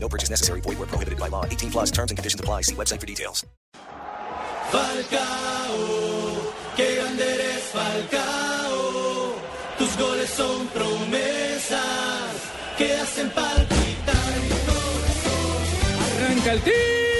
No purchase necessary. Void where prohibited by law. 18 plus terms and conditions apply. See website for details. Falcao, qué grande eres Falcao. Tus goles son promesas que hacen palpitar mi corazón. Arranca el Tigre,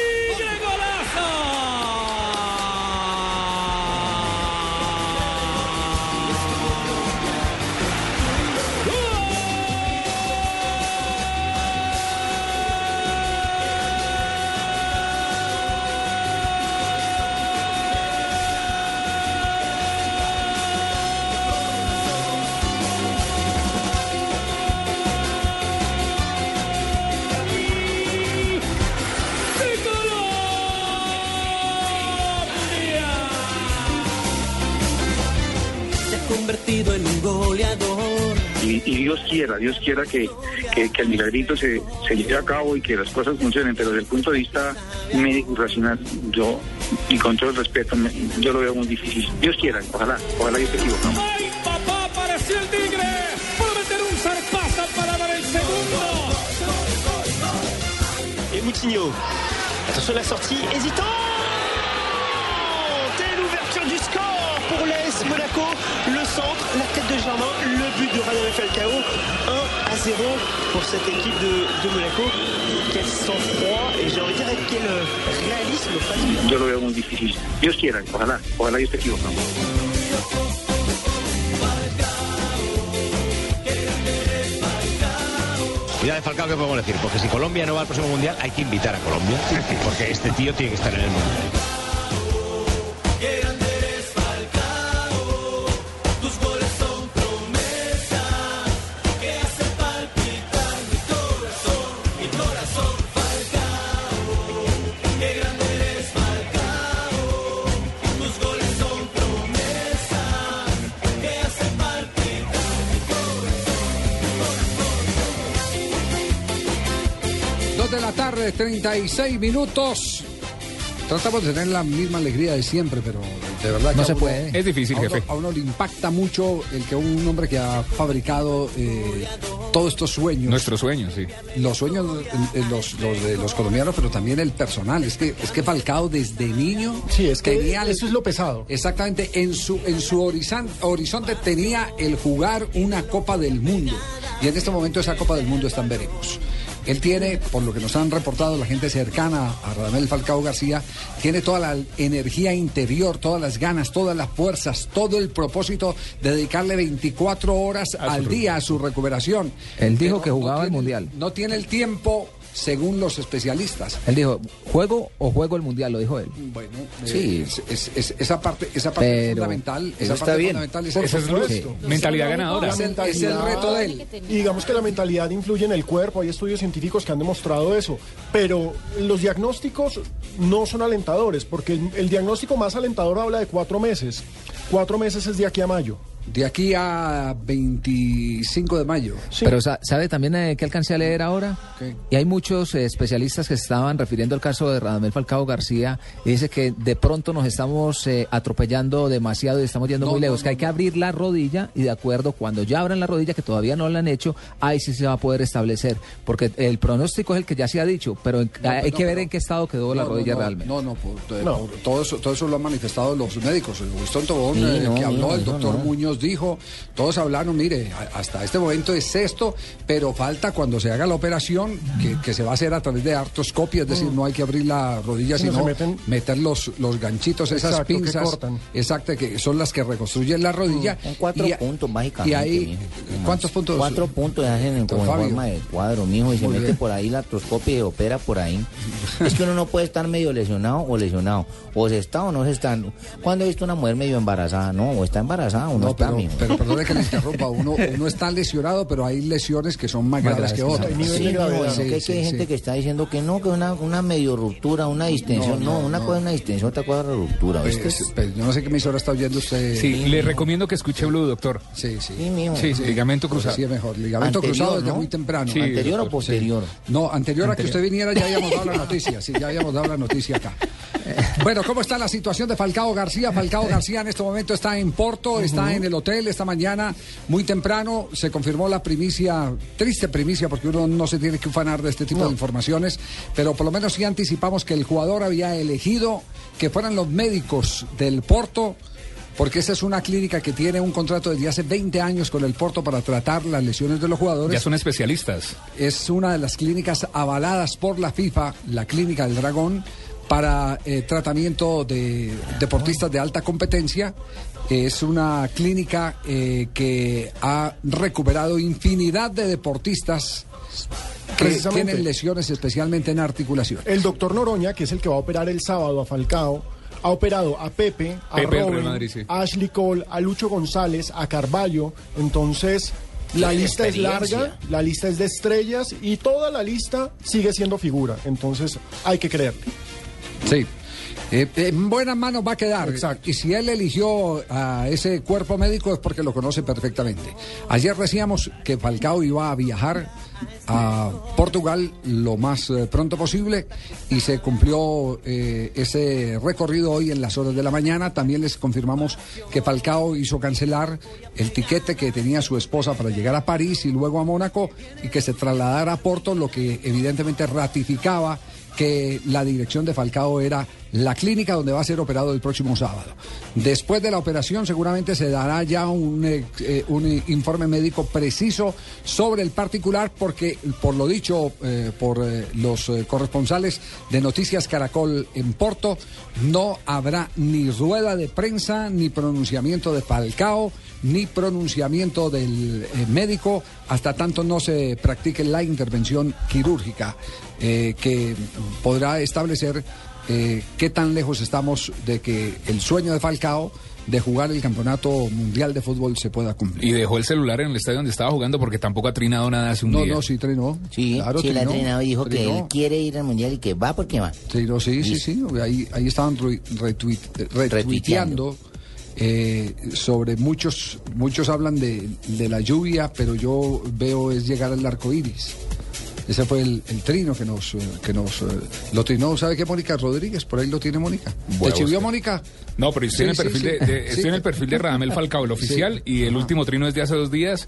convertido en un goleador. y, y Dios quiera, Dios quiera que, que- que el milagrito se, se lleve a cabo y que las cosas funcionen, pero desde el punto de vista médico y racional, yo, y con todo el respeto, me- yo lo veo muy difícil. Dios quiera, ojalá, ojalá yo esté equivocado. ¡Ay, papá! Apareció el Tigre. Puede meter un zarpazo para dar el segundo. Et Moutinho. Attention la sortie, hésitant Monaco. Le centre, la tête de Germain, le but de Radamel Falcao. 1 à 0 pour cette équipe de, de Monaco. Quel sang-froid et j'ai envie de dire avec quel euh, réalisme face Yo lo veo muy difícil. Dios quiera, ojalá, ojalá yo esté equivocado. Mira de Falcao, ¿qué podemos decir? Porque si Colombia no va al próximo mundial, hay que invitar a Colombia. Porque este tío tiene que estar en el mundial. 36 minutos. Tratamos de tener la misma alegría de siempre, pero de verdad que No se uno- puede. Es difícil, a uno, jefe. a uno le impacta mucho el que un hombre que ha fabricado eh, todos estos sueños, Nuestro sueño, sí. los sueños eh, los, los de los colombianos, pero también el personal. Es que es que Falcao desde niño Sí, es que tenía eso es lo pesado. Exactamente, en su, en su horizon- horizonte tenía el jugar una Copa del Mundo. Y en este momento esa Copa del Mundo está en veremos. Él tiene, por lo que nos han reportado la gente cercana a Radamel Falcao García, tiene toda la energía interior, todas las ganas, todas las fuerzas, todo el propósito de dedicarle 24 horas al día a su recuperación. Él dijo Pero que jugaba el tiene- Mundial. No tiene el tiempo, según los especialistas. Él dijo, ¿juego o juego el mundial? Lo dijo él. Bueno, Sí. eh, es- es- es- esa parte, esa parte Pero fundamental, esa está parte bien. fundamental es Por eso. supuesto. Mentalidad ganadora. Es el, es el reto de él. Y digamos que la mentalidad influye en el cuerpo, hay estudios científicos que han demostrado eso, pero los diagnósticos no son alentadores, porque el, el diagnóstico más alentador habla de cuatro meses. Cuatro meses es de aquí a mayo. De aquí a 25 de mayo. Sí. Pero sa- ¿sabe también eh, que alcancé a leer ahora? ¿Qué? Y hay muchos eh, especialistas que estaban refiriendo al caso de Radamel Falcao García y dice que de pronto nos estamos eh, atropellando demasiado y estamos yendo No, muy lejos, no, que hay que abrir la rodilla y de acuerdo, cuando ya abran la rodilla, que todavía no la han hecho, ahí sí se va a poder establecer, porque el pronóstico es el que ya se ha dicho, pero en- No, hay no, que ver en qué estado quedó la No, no, rodilla no, realmente. No, no, por- No. por- todo, eso, todo eso lo han manifestado los médicos. El Winston Tobón, Sí, eh, no, que habló, no, el doctor no. Dijo, todos hablaron, mire, hasta este momento es esto, pero falta cuando se haga la operación, que, que se va a hacer a través de artroscopia, es decir, no hay que abrir la rodilla, No, sino meten- meter los, los ganchitos, esas Exacto, que pinzas, cortan. exacto, que son las que reconstruyen la rodilla. Son cuatro Y- puntos, básicamente. Y ahí, mijo. ¿cuántos puntos? Cuatro puntos hacen en, forma de cuadro, mijo, y se Muy mete bien. por ahí la artroscopia y opera por ahí. es que uno no puede estar medio lesionado o lesionado. O se está o no se está. ¿Cuándo he visto una mujer medio embarazada? No, o está embarazada o no, No, está pero, pero perdone que le interrumpa. Uno, uno está lesionado, pero hay lesiones que son más, Más graves que que otras. Hay nivel Sí, no, bueno, Sí, que, que sí, hay gente sí. que está diciendo que no, que una, una medio ruptura, una distensión. No, una cosa es una distensión, otra cosa es la ruptura. ¿viste? Pues, pues, yo no sé qué emisora está oyendo usted. Sí, le recomiendo que escuche Blue, doctor. sí. sí. Sí, ligamento cruzado. Sí, es mejor. Ligamento Anterior, cruzado desde muy temprano. ¿Anterior o posterior? No, anterior, a que usted viniera ya habíamos dado la noticia, sí, ya habíamos dado la noticia acá. Bueno, ¿cómo está la situación de Falcao García? Falcao García en este momento está en Porto, está en el hotel esta mañana, muy temprano, se confirmó la primicia, triste primicia, porque uno no se tiene que ufanar de este tipo de informaciones, pero por lo menos sí anticipamos que el jugador había elegido que fueran los médicos del Porto porque esta es una clínica que tiene un contrato desde hace 20 años con el Porto para tratar las lesiones de los jugadores. Ya son especialistas. Es una de las clínicas avaladas por la FIFA, la Clínica del Dragón, para eh, tratamiento de deportistas de alta competencia. Es una clínica eh, que ha recuperado infinidad de deportistas que tienen lesiones especialmente en articulación. El doctor Noroña, que es el que va a operar el sábado a Falcao, ha operado a Pepe, a Pepe Robin, Madrid, sí. a Ashley Cole, a Lucho González, a Carballo. Entonces, la lista es larga, la lista es de estrellas y toda la lista sigue siendo figura. Entonces, hay que creerle. Sí. Eh, en buenas manos va a quedar. Y si él eligió a ese cuerpo médico es porque lo conoce perfectamente. Ayer decíamos que Falcao iba a viajar a Portugal lo más eh, pronto posible y se cumplió eh, ese recorrido hoy en las horas de la mañana. También les confirmamos que Falcao hizo cancelar el tiquete que tenía su esposa para llegar a París y luego a Mónaco y que se trasladara a Porto, lo que evidentemente ratificaba que la dirección de Falcao era la clínica donde va a ser operado el próximo sábado. Después de la operación seguramente se dará ya un, eh, eh, un informe médico preciso sobre el particular porque por lo dicho eh, por los corresponsales de Noticias Caracol en Porto, no habrá ni rueda de prensa, ni pronunciamiento de Falcao, ni pronunciamiento del médico hasta tanto no se practique la intervención quirúrgica que podrá establecer eh, qué tan lejos estamos de que el sueño de Falcao de jugar el campeonato mundial de fútbol se pueda cumplir. Y dejó el celular en el estadio donde estaba jugando porque tampoco ha trinado nada hace un No, día. no, sí trinó. Sí, Claro, sí, trinó, entrenador dijo que él quiere ir al mundial y que va porque va. Trinó, sí, sí, sí. Ahí, ahí estaban re- retuit- retuiteando. eh, sobre muchos, muchos hablan de, de la lluvia, pero yo veo es llegar al arco iris. Ese fue el, el trino que nos, eh, que nos eh, lo trinó, ¿sabe qué? Mónica Rodríguez, por ahí lo tiene Mónica. Bueno, ¿Te chivió usted. Mónica? No, pero estoy, en, el sí, perfil sí. De, de- estoy Sí. en el perfil de Radamel Falcao, el oficial, y el último trino es de hace dos días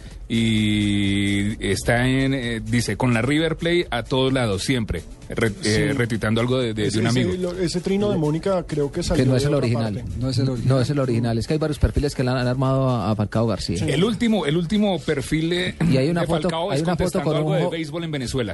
y está en, eh, dice, con la River Play a todos lados, siempre, re- eh, algo de, de- de Ese, un amigo. ese- lo- ese trino de Mónica creo que salió Que no es de el otra original. parte. No es el original. No es el original. Es que hay varios perfiles que le han, han armado a, a Falcao García. El último, el último perfil de, Y hay una de foto- Falcao hay es una foto con algo un de béisbol en Venezuela.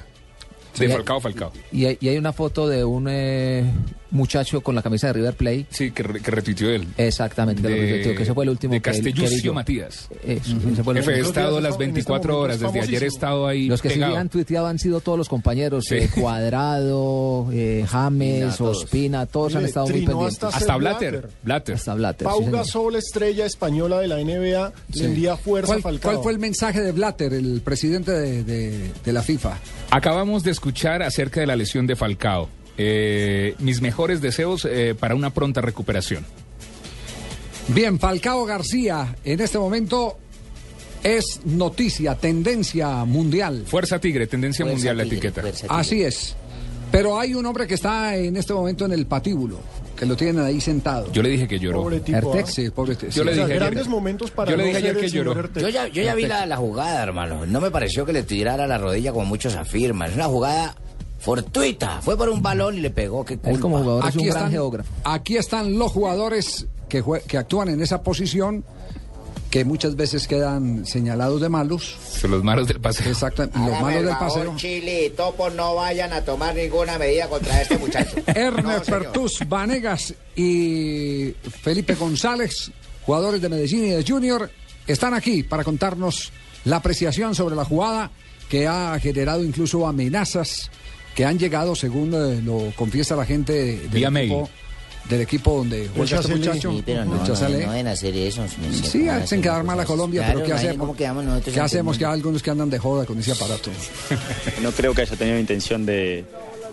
Sí, De hay- Falcao, Falcao. Y hay, y hay una foto de un eh, muchacho con la camisa de River Plate. Sí, que, re- que retuiteó él. Exactamente, de, lo que retuiteó, que ese fue el último de yo. Matías. Eso, ese fue el Jefe, he estado las este 24 momento horas, es desde ayer he estado ahí Los que sí pegado. han tuiteado han sido todos los compañeros, Sí. eh, Cuadrado, eh, James, todos. Ospina, todos han estado muy pendientes. hasta Hasta Blatter. Blatter. Blatter. Hasta Blatter. Pau sí. Gasol, estrella española de la NBA, le envía fuerza ¿Cuál, a Falcao. cuál fue el mensaje de Blatter, el presidente de, de- de la FIFA? Acabamos de escuchar acerca de la lesión de Falcao. Eh, mis mejores deseos eh, para una pronta recuperación. Bien, Falcao García en este momento es noticia, tendencia mundial. Fuerza Tigre, tendencia Fuerza mundial la etiqueta. Así es. Pero hay un hombre que está en este momento en el patíbulo, que lo tienen ahí sentado. Yo le dije que lloró. Pobre tipo. Ertex, ¿ah? sí, pobre Yo sí. le O sea, dije ayer- grandes momentos para yo le no dije ayer que lloró. Yo ya, yo ya vi la, la jugada, hermano. No me pareció que le tirara la rodilla como muchos afirman. Es una jugada fortuita. Fue por un balón y le pegó. Qué Él como jugador es un Aquí gran están, geógrafo. aquí están los jugadores que, jue- que actúan en esa posición, que muchas veces quedan señalados de malos. Son los malos del paseo. Exacto, y los malos el del favor, paseo. Chile y Topo no vayan a tomar ninguna medida contra este muchacho. Ernest No. Pertus Vanegas y Felipe González, jugadores de Medellín y de Junior, están aquí para contarnos la apreciación sobre la jugada que ha generado incluso amenazas que han llegado, según eh, lo confiesa la gente del Vía equipo, mail. del equipo donde juega este muchacho. Sí, pero no, no, no deben hacer eso. señor, Sí, ¿cómo hacen quedar mal a? Colombia, Claro, pero ¿qué hacemos? ¿Cómo quedamos nosotros? ¿Qué hacemos? Que hay algunos que andan de joda con ese aparato. No creo que haya tenido intención de,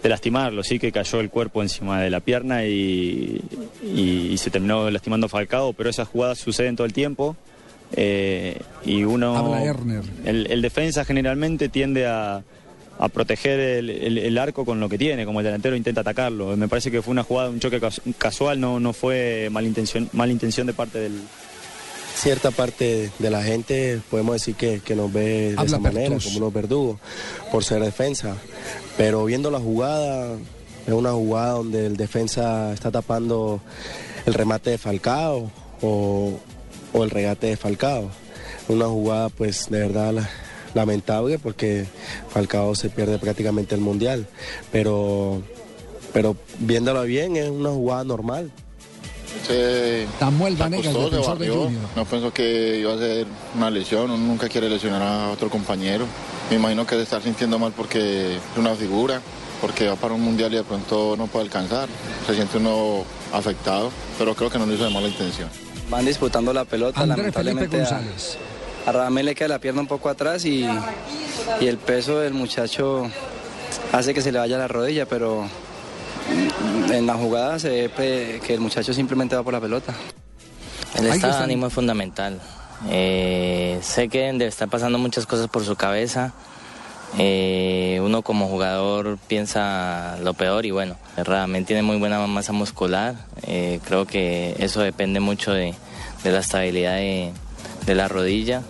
de lastimarlo, sí que cayó el cuerpo encima de la pierna y, y- y se terminó lastimando Falcao, pero esas jugadas suceden todo el tiempo. eh, y uno. Habla Erner. El, el defensa generalmente tiende a, a proteger el, el- el arco con lo que tiene, como el delantero intenta atacarlo. Me parece que fue una jugada, un choque cas- casual, no, no fue malintención, malintención de parte del, cierta parte de la gente podemos decir que, que nos ve de Habla esa manera, como unos verdugos, por ser defensa. Pero viendo la jugada, es una jugada donde el defensa está tapando el remate de Falcao o, o el regate de Falcao. Una jugada pues de verdad la- lamentable porque Falcao se pierde prácticamente el mundial. Pero, pero viéndola bien es una jugada normal. Se, Samuel se Vanegas, acostó, se defensor barrió. No pensó que iba a ser una lesión, uno nunca quiere lesionar a otro compañero. Me imagino que se está sintiendo mal porque es una figura, porque va para un mundial y de pronto no puede alcanzar. Se siente uno afectado, pero creo que no lo hizo de mala intención. Van disputando la pelota, lamentablemente a, González. a Radamel le queda la pierna un poco atrás y, y el peso del muchacho hace que se le vaya la rodilla, pero en la jugada se ve que el muchacho simplemente va por la pelota. El estado de ánimo es fundamental. Eh, sé que deben de estar pasando muchas cosas por su cabeza. Eh, uno como jugador piensa lo peor y bueno, realmente tiene muy buena masa muscular. Eh, creo que eso depende mucho de, de la estabilidad de, de la rodilla.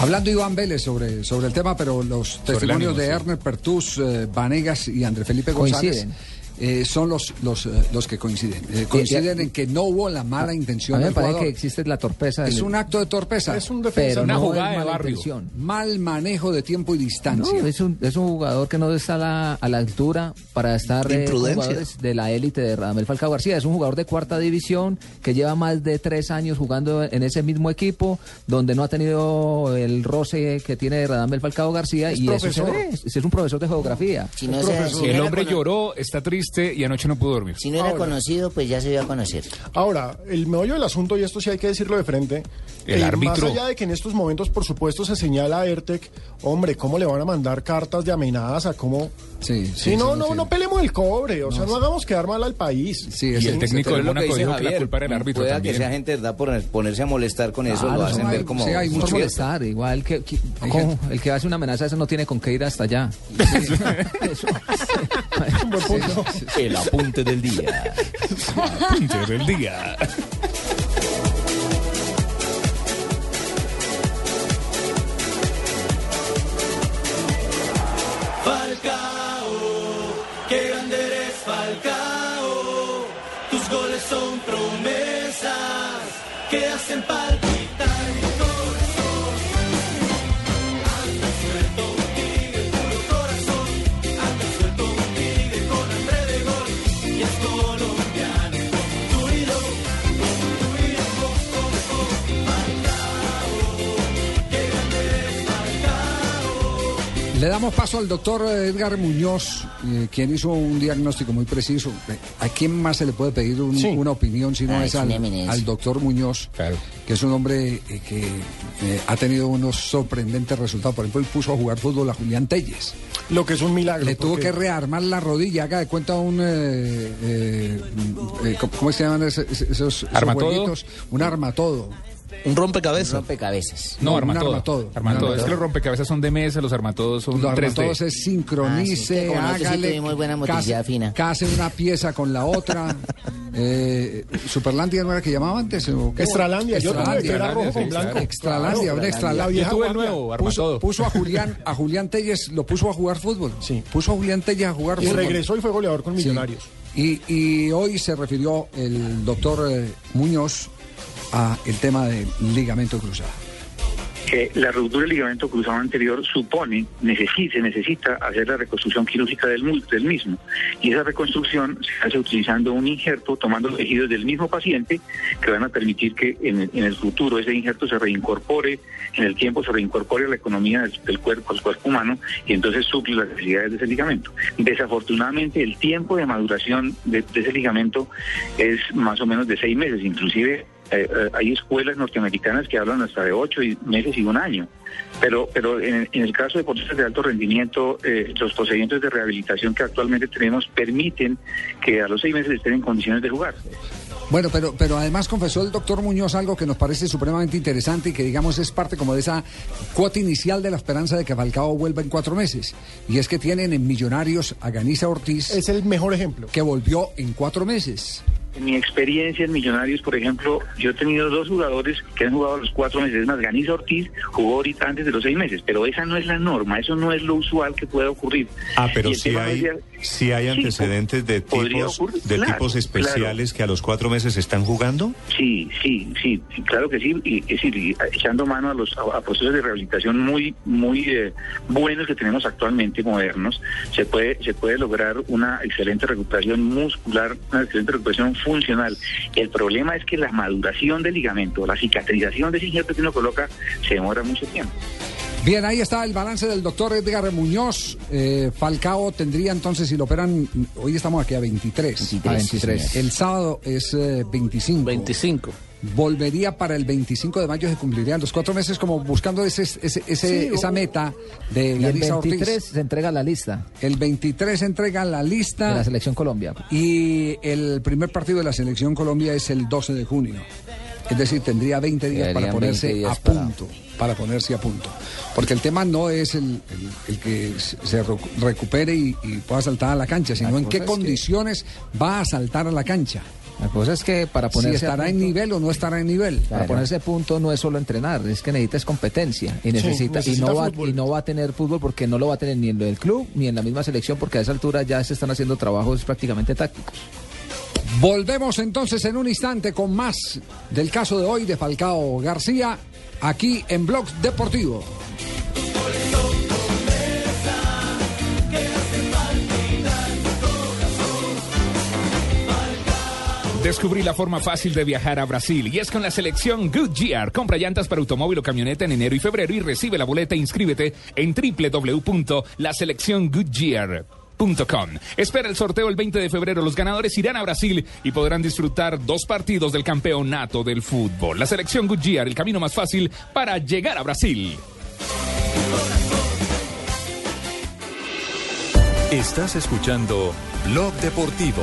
Hablando Iván Vélez sobre, sobre el tema, pero los testimonios ánimo, de sí. Erner Pertus, eh, Vanegas y André Felipe González Coinciden. Eh, son los, los, eh, los que coinciden. Eh, coinciden en que no hubo la mala A intención mí me del parece jugador. que existe la torpeza. Es un acto de torpeza. Es un defensa. Pero Una no jugada de mala barrio. intención. Mal manejo de tiempo y distancia. No, es un, es un jugador que no está a la, a la altura para estar De eh, jugadores de la élite de Radamel Falcao García. Es un jugador de cuarta división que lleva más de tres años jugando en ese mismo equipo, donde no ha tenido el roce que tiene Radamel Falcao García Es y eso se profesor. ve. Es, es un profesor de geografía. Si no se- si no el hombre lloró, está triste y anoche no pudo dormir. Si no era conocido, pues ya se iba a conocer. Ahora, el meollo del asunto, y esto sí hay que decirlo de frente, El eh, árbitro. más allá de que en estos momentos, por supuesto, se señala a Ertec, hombre, ¿cómo le van a mandar cartas de amenaza? ¿Cómo? Sí, Sí, sí, no, sí, no, sí. no pelemos el cobre, o sea, no hagamos quedar mal al país. Sí, Y el técnico del Mónaco dijo que la culpa era el árbitro Pueda también. que sea gente verdad por ponerse a molestar con eso, lo hacen ver como... sí, hay mucho molestar, igual que, que- ¿cómo? el que hace una amenaza eso no tiene con qué ir hasta allá. Eso- El apunte del día. Apunte del día. Falcao, qué grande eres Falcao. Tus goles son promesas que hacen palpitar Le damos paso al doctor Edgar Muñoz, eh, quien hizo un diagnóstico muy preciso. Eh, ¿A quién más se le puede pedir un- Sí. una opinión si no Ah, es es al, doctor Muñoz, que es un hombre eh, que eh, ha tenido unos sorprendentes resultados? Por ejemplo, él puso a jugar fútbol a Julián Telles. Lo que es un milagro. Le tuvo que rearmar la rodilla, haga de cuenta un... eh, eh, eh, ¿cómo- ¿Cómo se llaman esos, esos, esos ¿Armatodo? Un armatodo. Un rompecabezas. Rompecabezas. No, No, un armatodo. armatodo. Armatodo. Un Es que los rompecabezas son de mesa, los armatodos son Los 3D. armatodos es sincronice, Ah, sí, sí hágale, tuvimos buena motricidad case, fina. case una pieza con la otra. eh, Superlandia no era que llamaba antes. ¿o? Extralandia, yo tuve que era rojo con sí, blanco. Extralandia, Claro, una extralandia. Yo tuve el nuevo, Puso, armatodo. puso a Julián, a Julián Telles, lo puso a jugar fútbol. Sí. Puso a Julián Telles a jugar Y fútbol. regresó y fue goleador con Sí. Millonarios. Y, y hoy se refirió el doctor eh, Muñoz a el tema del ligamento cruzado. Eh, la ruptura del ligamento cruzado anterior supone, necesita, se necesita hacer la reconstrucción quirúrgica del, del mismo. Y esa reconstrucción se hace utilizando un injerto, tomando los tejidos del mismo paciente, que van a permitir que en en el futuro ese injerto se reincorpore, en el tiempo se reincorpore a la economía del, del cuerpo, al cuerpo humano, y entonces suple las necesidades de ese ligamento. Desafortunadamente, el tiempo de maduración de, de ese ligamento es más o menos de seis meses, inclusive eh, eh, hay escuelas norteamericanas que hablan hasta de ocho y- meses y un año. Pero, pero en, en el caso de deportistas de alto rendimiento, eh, los procedimientos de rehabilitación que actualmente tenemos permiten que a los seis meses estén en condiciones de jugar. Bueno, pero, pero además confesó el doctor Muñoz algo que nos parece supremamente interesante y que digamos es parte como de esa cuota inicial de la esperanza de que Falcao vuelva en cuatro meses. Y es que tienen en Millonarios a Ganisa Ortiz. Es el mejor ejemplo. Que volvió en cuatro meses. En mi experiencia en Millonarios, por ejemplo, yo he tenido dos jugadores que han jugado a los cuatro meses. Es más, Ganiza Ortiz jugó ahorita antes de los seis meses, pero esa no es la norma, eso no es lo usual que pueda ocurrir. Ah, pero tema hay, sí hay antecedentes de tipos, ocurrir, de claro, tipos especiales que a los cuatro meses están jugando. Sí, sí, sí, claro que sí, y, es decir, y echando mano a los a, a procesos de rehabilitación muy, muy eh, buenos que tenemos actualmente, modernos, se puede, se puede lograr una excelente recuperación muscular, una excelente recuperación funcional. El problema es que la maduración del ligamento, la cicatrización de ese injerto que uno coloca, se demora mucho tiempo. Bien, ahí está el balance del doctor Edgar Muñoz. Eh, Falcao tendría entonces, si lo operan, hoy estamos aquí a 23. A 23. El sábado es eh, 25. 25. Volvería para el 25 de mayo, se cumplirían los cuatro meses como buscando ese, ese, ese- Sí, esa o- meta de Y el Larisa Ortiz. 23 se entrega la lista. El 23 se entrega la lista. De la selección Colombia. Y el primer partido de la selección Colombia es el 12 de junio. Es decir, tendría 20 días para ponerse 20 días a punto. Para ponerse a punto. Porque el tema no es el, el- el que se se recu- recupere y, y pueda saltar a la cancha, sino La en qué que- condiciones va a saltar a la cancha. La cosa es que para ponerse si estará en nivel o no estará en nivel. Para ponerse punto no es solo entrenar, es que necesitas competencia y necesita, y necesita no va y no va a tener fútbol porque no lo va a tener ni en del club ni en la misma selección porque a esa altura ya se están haciendo trabajos prácticamente tácticos. Volvemos entonces en un instante con más del caso de hoy de Falcao García, aquí en Blog Deportivo. Descubrí la forma fácil de viajar a Brasil y es con la selección Goodyear. Compra llantas para automóvil o camioneta en enero y febrero y recibe la boleta. e Inscríbete en www.laselecciongoodyear.com. Espera el sorteo el 20 de febrero. Los ganadores irán a Brasil y podrán disfrutar dos partidos del campeonato del fútbol. La selección Goodyear, el camino más fácil para llegar a Brasil. Estás escuchando Blog Deportivo.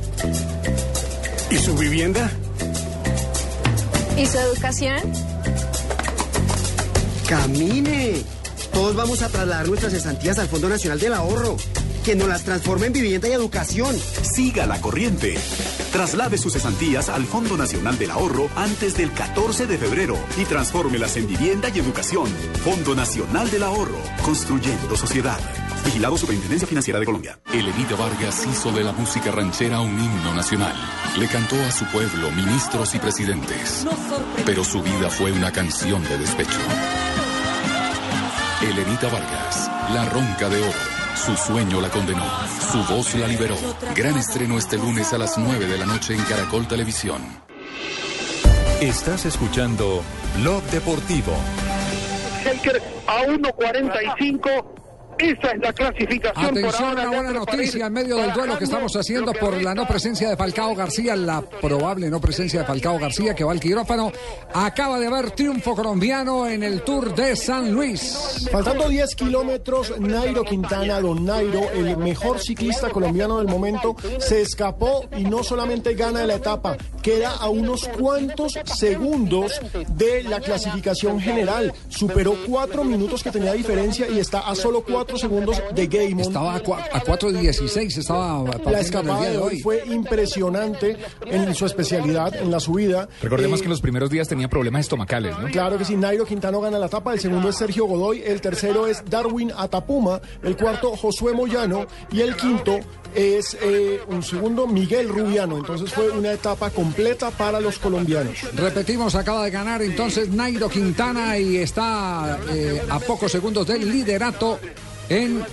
¿Y su vivienda? ¿Y su educación? Camine. Todos vamos a trasladar nuestras cesantías al Fondo Nacional del Ahorro, que nos las transforme en vivienda y educación. Siga la corriente. Traslade sus cesantías al Fondo Nacional del Ahorro antes del 14 de febrero y transfórmelas en vivienda y educación. Fondo Nacional del Ahorro, construyendo sociedad. Vigilado Superintendencia Financiera de Colombia. Elenita Vargas hizo de la música ranchera un himno nacional. Le cantó a su pueblo ministros y presidentes. Pero su vida fue una canción de despecho. Elenita Vargas, la ronca de oro. Su sueño la condenó. Su voz la liberó. Gran estreno este lunes a las 9 de la noche en Caracol Televisión. Estás escuchando Blog Deportivo. Helker a 1.45 Esa es la clasificación por Atención, ahora. una buena noticia en medio del duelo que estamos haciendo por la no presencia de Falcao García, la probable no presencia de Falcao García que va al quirófano. Acaba de haber triunfo colombiano en el Tour de San Luis. Faltando 10 kilómetros, Nairo Quintana, don Nairo, el mejor ciclista colombiano del momento, se escapó y no solamente gana la etapa, queda a unos cuantos segundos de la clasificación general. Superó cuatro minutos que tenía diferencia y está a solo cuatro segundos de Gaimon. Estaba a, a 4.16, estaba La escapada día de hoy fue impresionante en su especialidad, en la subida. Recordemos Eh, que en los primeros días tenía problemas estomacales, ¿no? Claro que sí, Nairo Quintano gana la etapa, el segundo es Sergio Godoy, el tercero es Darwin Atapuma, el cuarto Josué Moyano y el quinto es eh, un segundo Miguel Rubiano. Entonces fue una etapa completa para los colombianos. Repetimos, acaba de ganar entonces Nairo Quintana y está eh, a pocos segundos del liderato en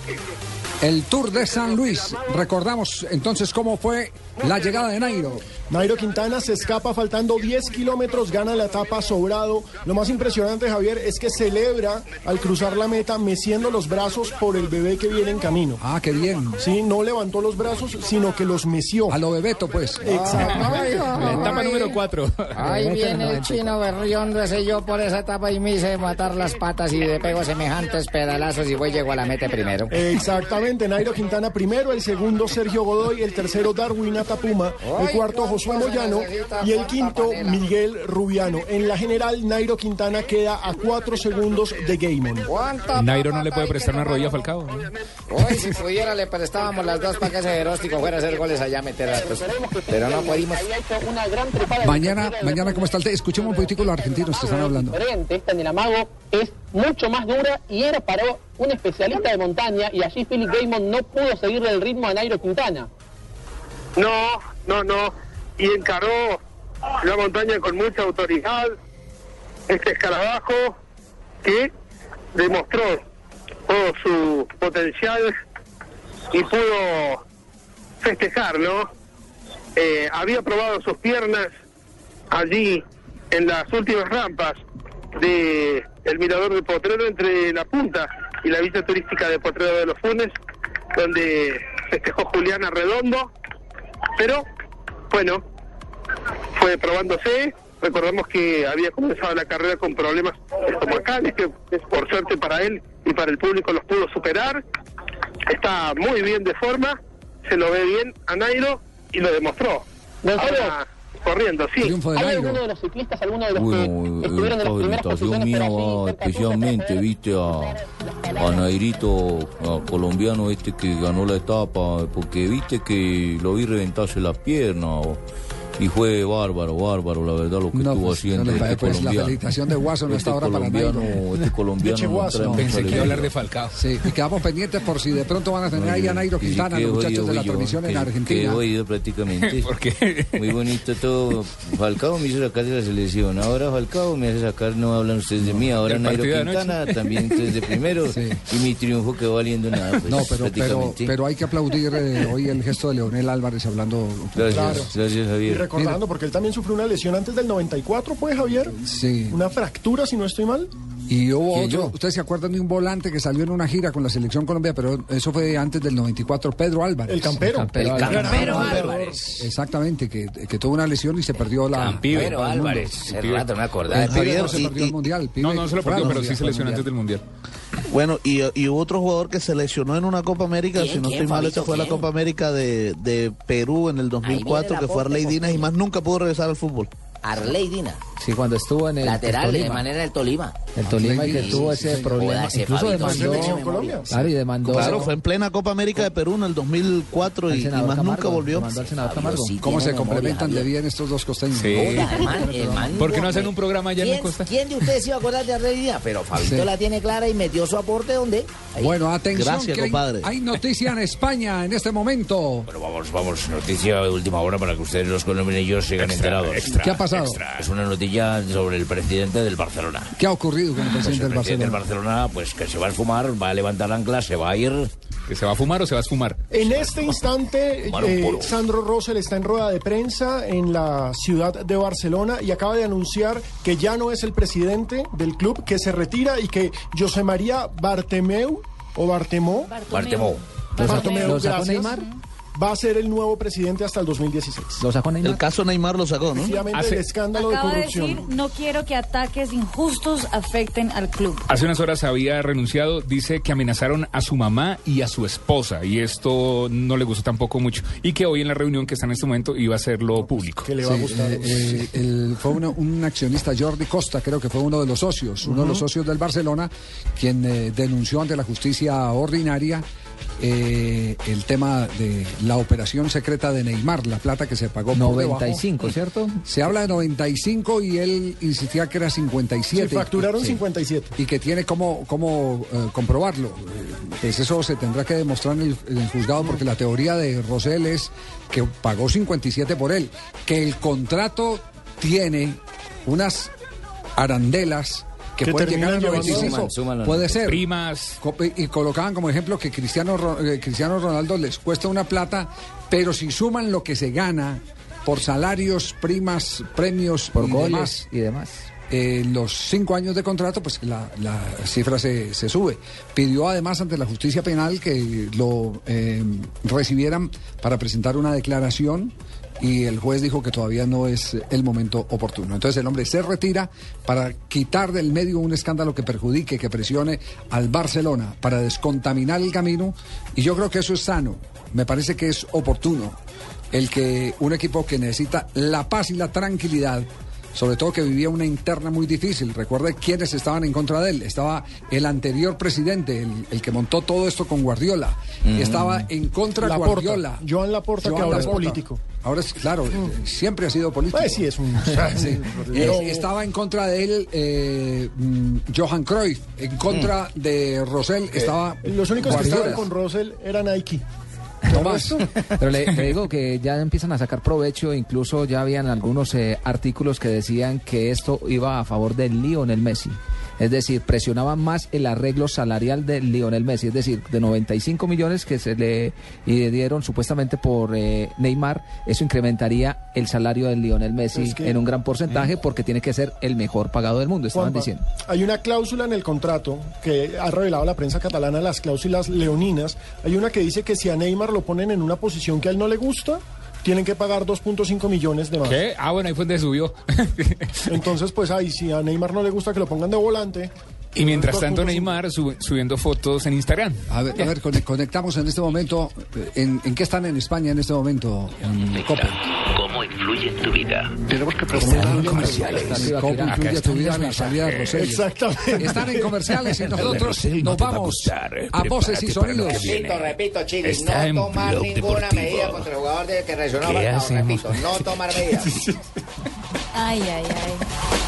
el Tour de San Luis. Recordamos entonces cómo fue la llegada de Nairo. Nairo Quintana se escapa faltando 10 kilómetros, gana la etapa sobrado. Lo más impresionante, Javier, es que celebra al cruzar la meta meciendo los brazos por el bebé que viene en camino. Ah, qué bien. Sí, no levantó los brazos, sino que los meció. A lo bebeto, pues. Exactamente. La etapa número 4. Ahí viene el chino berriondo ese yo por esa etapa y me hice matar las patas y le pego semejantes pedalazos y voy llego a la meta primero. Exactamente, Nairo Quintana primero, el segundo Sergio Godoy, el tercero Darwin Atapuma, el cuarto Josué Moyano y el quinto Miguel Rubiano. En la general, Nairo Quintana queda a cuatro segundos de Gaimon. Nairo no le puede prestar una rodilla a Falcao. ¿no? Hoy si pudiera le prestábamos las dos para que ese Jeróstico fuera a hacer goles allá a meter a pues, Pero no pudimos. Mañana, mañana, ¿cómo está el té? Escuchemos un poquitico los argentinos que están hablando. esta en el amago es mucho más dura y era para un especialista de montaña y allí Philip Gaimon no pudo seguirle el ritmo a Nairo Quintana. No, no, no. Y encaró la montaña con mucha autoridad. Este escarabajo que demostró todo su potencial y pudo festejar, ¿no? Eh, había probado sus piernas allí en las últimas rampas de el mirador de Potrero entre la punta y la vista turística de Potrero de los Funes, donde festejó Juliana Redondo, pero bueno, fue probándose. Recordamos que había comenzado la carrera con problemas estomacales, que por suerte para él y para el público los pudo superar. Está muy bien de forma, se lo ve bien a Nairo y lo demostró. Ahora, corriendo, sí. ¿Hay alguno de los ciclistas, alguno de los Bueno, que estuvieron en las primeras posiciones especialmente, viste, a, a Nairito, a colombiano este que ganó la etapa, porque viste que lo vi reventarse las piernas, o- y fue bárbaro, bárbaro, la verdad, lo que No, estuvo pues, haciendo no este pues, la felicitación de Guaso no está ahora para Nairo. Este colombiano Eche Guaso. Pensé que iba a hablar de Falcao. Sí, y quedamos pendientes por si de pronto van a tener ahí a Nairo sí, Quintana, los muchachos de la transmisión en Argentina. Que he oído prácticamente. Muy bonito todo. Falcao me hizo sacar de la selección. Ahora Falcao me hace sacar, no hablan ustedes de mí. Ahora Nairo Quintana también ustedes de primero. Y mi triunfo quedó valiendo nada. Pues, No, pero, pero, hay que aplaudir eh, hoy el gesto de Leonel Álvarez hablando. Gracias, Claro. gracias Javier. Recordando, porque él también sufrió una lesión antes del 94, pues, Javier. Sí. Una fractura, si no estoy mal. Y hubo ¿Quién, otro, yo? ustedes se acuerdan de un volante que salió en una gira con la selección Colombia, pero eso fue antes del 94, Pedro Álvarez. El campero. campero El Álvarez. campero Álvarez. Exactamente, que, que tuvo una lesión y se perdió la. Campero. Álvarez. Rato me acordaba. El pibe no se y- perdió el mundial. pibe No, no se lo perdió, pero sí se lesionó antes del Mundial. Bueno, y, y hubo otro jugador que se lesionó en una Copa América, ¿Quién, si no estoy mal, esta fue la? Copa América de, de Perú en el 2004, la que fue Arley Dinas y más nunca pudo regresar al fútbol. Arley Dina. Sí, cuando estuvo en el Lateral de manera del Tolima. El Tolima y que tuvo ese problema. Incluso Fabito, demandó. Colombia. Claro, y demandó. Claro, fue en plena Copa América de Perú en el 2004 y, y más Camargo, nunca volvió. al. ¿Cómo se memoria, complementan de Javier. bien estos dos costeños? Sí. Joda, el man- el man- ¿Por qué no hacen un programa allá en ¿Quién, costa? ¿Quién de ustedes iba a acordar de Arley Dina? Pero Fabito Sí. la tiene clara y metió su aporte donde. Ahí. Bueno, atención, Gracias, que hay, compadre. hay noticia en España en este momento. Bueno, vamos, vamos, noticia de última hora para que ustedes los colombianos sigan enterados. ¿Qué ha pasado? Es una noticia sobre el presidente del Barcelona. ¿Qué ha ocurrido con el Pues presidente el del presidente del Barcelona? Barcelona, pues que se va a esfumar, va a levantar ancla, se va a ir. ¿Que se va a fumar o se va a esfumar? En este instante, Fumar eh. Sandro Rosell está en rueda de prensa en la ciudad de Barcelona y acaba de anunciar que ya no es el presidente del club, que se retira y que José María Bartomeu o Bartemó. Bartemó. Bartomeu, ¿Lo sacó gracias. Neymar? Va a ser el nuevo presidente hasta el 2016. ¿Lo sacó Neymar? El caso Neymar lo sacó, ¿no? Hace- el escándalo de Acaba de corrupción. decir, no quiero que ataques injustos afecten al club. Hace unas horas había renunciado, dice que amenazaron a su mamá y a su esposa y esto no le gustó tampoco mucho y que hoy en la reunión que está en este momento iba a hacerlo público. Que le va a Sí, gustar. eh, eh, el- fue uno- un accionista, Jordi Costa, creo que fue uno de los socios, uno de los socios del Barcelona, quien eh, denunció ante la justicia ordinaria eh, el tema de la operación secreta de Neymar, la plata que se pagó por debajo. 95, ¿cierto? Se habla de 95 y él insistía que era 57. Sí, facturaron Sí. 57. Y que tiene cómo, cómo eh, comprobarlo. Eh, Pues eso se tendrá que demostrar en el, en el juzgado porque la teoría de Rosell es que pagó 57 por él. Que el contrato tiene unas arandelas que, Que pueden llegar a terminan llevando- 95. Suman, suman los Puede ser. Primas. Co- Y colocaban como ejemplo que Cristiano, eh, Cristiano Ronaldo les cuesta una plata, pero si suman lo que se gana por salarios, primas, premios Por y goles demás, y demás. eh, los cinco años de contrato, pues la, la cifra se, se sube. Pidió además ante la justicia penal que lo eh, recibieran para presentar una declaración y el juez dijo que todavía no es el momento oportuno. Entonces el hombre se retira para quitar del medio un escándalo que perjudique, que presione al Barcelona, para descontaminar el camino y yo creo que eso es sano, me parece que es oportuno el que un equipo que necesita la paz y la tranquilidad sobre todo que vivía una interna muy difícil. Recuerde quiénes estaban en contra de él. Estaba el anterior presidente, el, el que montó todo esto con Guardiola. Mm. Estaba en contra de Guardiola. Joan Laporta, que ahora es político. Ahora es, claro, eh, siempre ha sido político. Pues sí, es un... Sí. Pero- Eh, estaba en contra de él eh, mm, Johan Cruyff, en contra de Rosell estaba Los únicos que estaban con Russell era Nike. No más. Pero le, le digo que ya empiezan a sacar provecho, incluso ya habían algunos eh, artículos que decían que esto iba a favor de Lionel Messi. Es decir, presionaban más el arreglo salarial de Lionel Messi, es decir, de 95 millones que se le dieron supuestamente por eh, Neymar, eso incrementaría el salario de Lionel Messi Es que- en un gran porcentaje porque tiene que ser el mejor pagado del mundo, estaban Juanpa, diciendo. Hay una cláusula en el contrato que ha revelado la prensa catalana, las cláusulas leoninas. Hay una que dice que si a Neymar lo ponen en una posición que a él no le gusta, tienen que pagar 2.5 millones de más. ¿Qué? Ah, bueno, ahí fue donde subió. Entonces, pues ahí, si a Neymar no le gusta que lo pongan de volante. Y mientras tanto 2.5. Neymar sub- subiendo fotos en Instagram. A ver, a ver, con- conectamos en este momento. ¿En, en qué están en España en este momento? En COPE. ¿Cómo influye en tu vida? Tenemos que Están en comerciales. ¿Cómo influye tu vida en la salida de. Rosello? Exactamente. Están en comerciales y nosotros nos vamos a voces y sonidos. Repito, repito, Chile, no tomar ninguna Deportivo. medida contra el jugador de que reaccionó ¿Qué Falcao, hacemos? repito, no tomar medidas. Ay, ay, ay.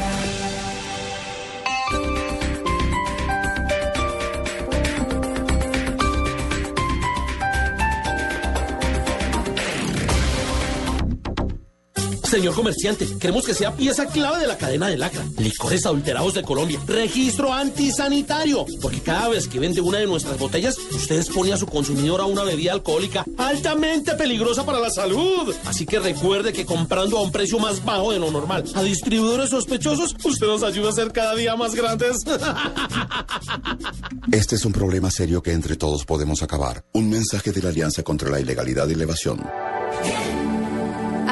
Señor comerciante, queremos que sea pieza clave de la cadena de lacra. Licores adulterados de Colombia. Registro antisanitario. Porque cada vez que vende una de nuestras botellas, usted expone a su consumidor a una bebida alcohólica altamente peligrosa para la salud. Así que recuerde que comprando a un precio más bajo de lo normal a distribuidores sospechosos, usted nos ayuda a ser cada día más grandes. Este es un problema serio que entre todos podemos acabar. Un mensaje de la Alianza contra la Ilegalidad y la Evasión.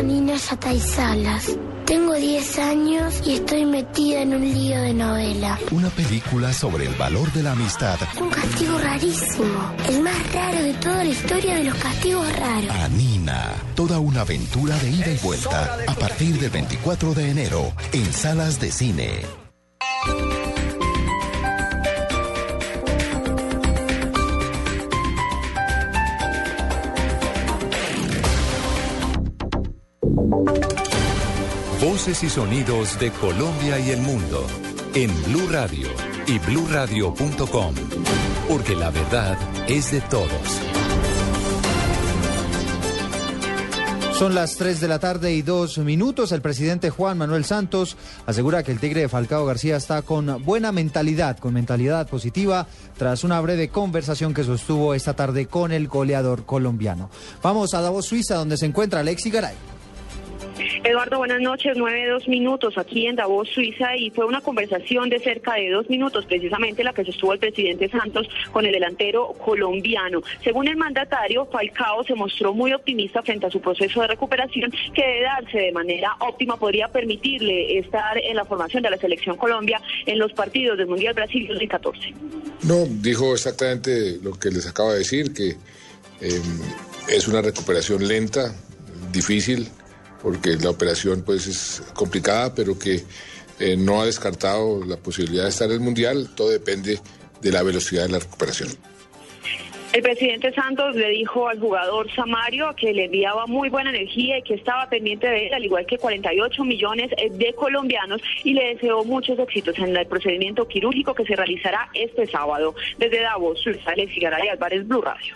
Me llamo Nina Yatay-Salas. Tengo 10 años y estoy metida en un lío de novela. Una película sobre el valor de la amistad. Un castigo rarísimo. El más raro de toda la historia de los castigos raros. Anina. Toda una aventura de ida y vuelta a partir del 24 de enero en salas de cine. Y sonidos de Colombia y el mundo. En Blue Radio y bluradio.com. porque la verdad es de todos. Son las 3 de la tarde y dos minutos. El presidente Juan Manuel Santos asegura que el Tigre de Falcao García está con buena mentalidad, con mentalidad positiva, tras una breve conversación que sostuvo esta tarde con el goleador colombiano. Vamos a Davos, Suiza, donde se encuentra Alexi Garay. Eduardo, buenas noches. Nueve, dos minutos aquí en Davos, Suiza, y fue una conversación de cerca de dos minutos, precisamente la que sostuvo el presidente Santos con el delantero colombiano. Según el mandatario, Falcao se mostró muy optimista frente a su proceso de recuperación, que de darse de manera óptima podría permitirle estar en la formación de la selección Colombia en los partidos del Mundial Brasil 2014. No, dijo exactamente lo que les acabo de decir, que eh, es una recuperación lenta, difícil porque la operación pues es complicada, pero que eh, no ha descartado la posibilidad de estar en el Mundial. Todo depende de la velocidad de la recuperación. El presidente Santos le dijo al jugador Samario que le enviaba muy buena energía y que estaba pendiente de él, al igual que 48 millones de colombianos, y le deseó muchos éxitos en el procedimiento quirúrgico que se realizará este sábado. Desde Davos, Suiza, Alexis Garay Álvarez, Blue Radio.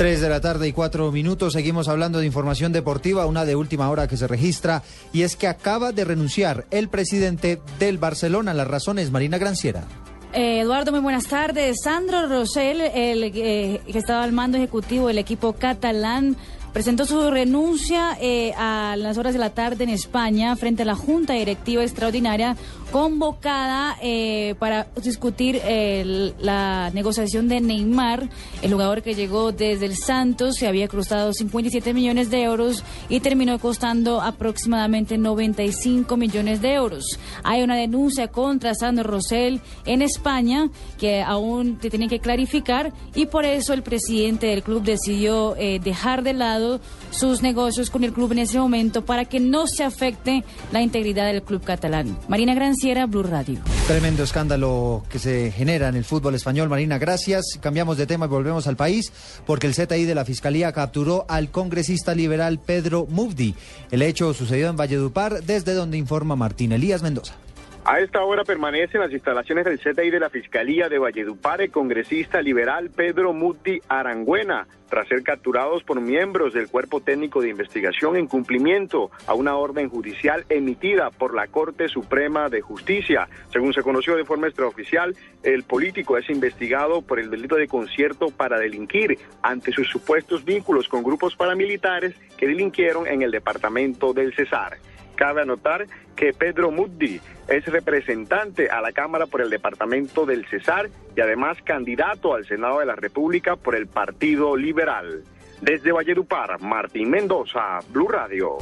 3 de la tarde y 4 minutos. Seguimos hablando de información deportiva, una de última hora que se registra, y es que acaba de renunciar el presidente del Barcelona. Las razones, Marina Granciera. Eh, Eduardo, muy buenas tardes. Sandro Rosell, el eh, que estaba al mando ejecutivo del equipo catalán, presentó su renuncia eh, a las horas de la tarde en España frente a la Junta Directiva Extraordinaria convocada eh, para discutir la negociación de Neymar, el jugador que llegó desde el Santos, se había costado 57 millones de euros y terminó costando aproximadamente 95 millones de euros. Hay una denuncia contra Sandro Rosell en España que aún te tiene que clarificar y por eso el presidente del club decidió eh, dejar de lado sus negocios con el club en ese momento para que no se afecte la integridad del club catalán. Marina Tremendo escándalo que se genera en el fútbol español. Marina, gracias. Cambiamos de tema y volvemos al país porque el ZI de la Fiscalía capturó al congresista liberal Pedro Mufdi. El hecho sucedió en Valledupar, desde donde informa Martín Elías Mendoza. A esta hora permanece en las instalaciones del CTI de la Fiscalía de Valledupar el congresista liberal Pedro Muti Arangüena, tras ser capturados por miembros del Cuerpo Técnico de Investigación en cumplimiento a una orden judicial emitida por la Corte Suprema de Justicia. Según se conoció de forma extraoficial, el político es investigado por el delito de concierto para delinquir ante sus supuestos vínculos con grupos paramilitares que delinquieron en el departamento del Cesar. Cabe anotar que Pedro Muddi es representante a la Cámara por el departamento del Cesar y además candidato al Senado de la República por el Partido Liberal. Desde Valledupar, Martín Mendoza, Blue Radio.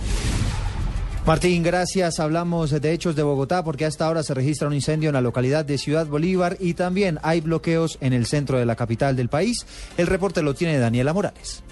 Martín, gracias. Hablamos de hechos de Bogotá porque hasta ahora se registra un incendio en la localidad de Ciudad Bolívar y también hay bloqueos en el centro de la capital del país. El reporte lo tiene Daniela Morales.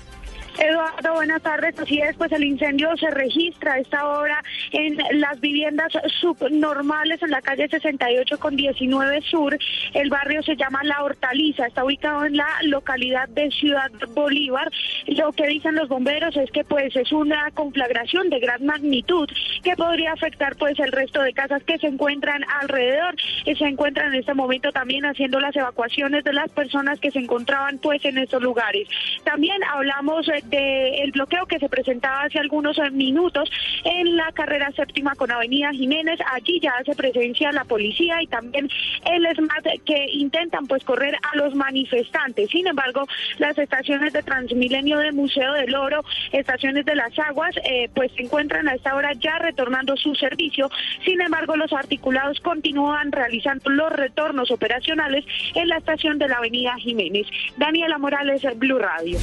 Eduardo, buenas tardes. Así es, pues el incendio se registra a esta hora en las viviendas subnormales en la calle 68 con 19 Sur. El barrio se llama La Hortaliza, está ubicado en la localidad de Ciudad Bolívar. Lo que dicen los bomberos es que pues es una conflagración de gran magnitud que podría afectar pues el resto de casas que se encuentran alrededor. Y se encuentran en este momento también haciendo las evacuaciones de las personas que se encontraban pues en estos lugares. También hablamos eh, del bloqueo que se presentaba hace algunos minutos en la carrera séptima con Avenida Jiménez. Allí ya hace presencia la policía y también el SMAT que intentan pues correr a los manifestantes. Sin embargo, las estaciones de Transmilenio del Museo del Oro, estaciones de las aguas, eh, pues se encuentran a esta hora ya retornando su servicio. Sin embargo, los articulados continúan realizando los retornos operacionales en la estación de la Avenida Jiménez. Daniela Morales, Blue Radio.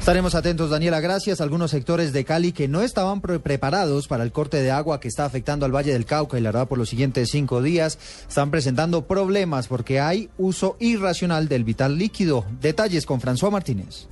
Estaremos atentos, Daniela. Gracias. Algunos sectores de Cali que no estaban preparados para el corte de agua que está afectando al Valle del Cauca y la verdad por los siguientes cinco días están presentando problemas porque hay uso irracional del vital líquido. Detalles con François Martínez.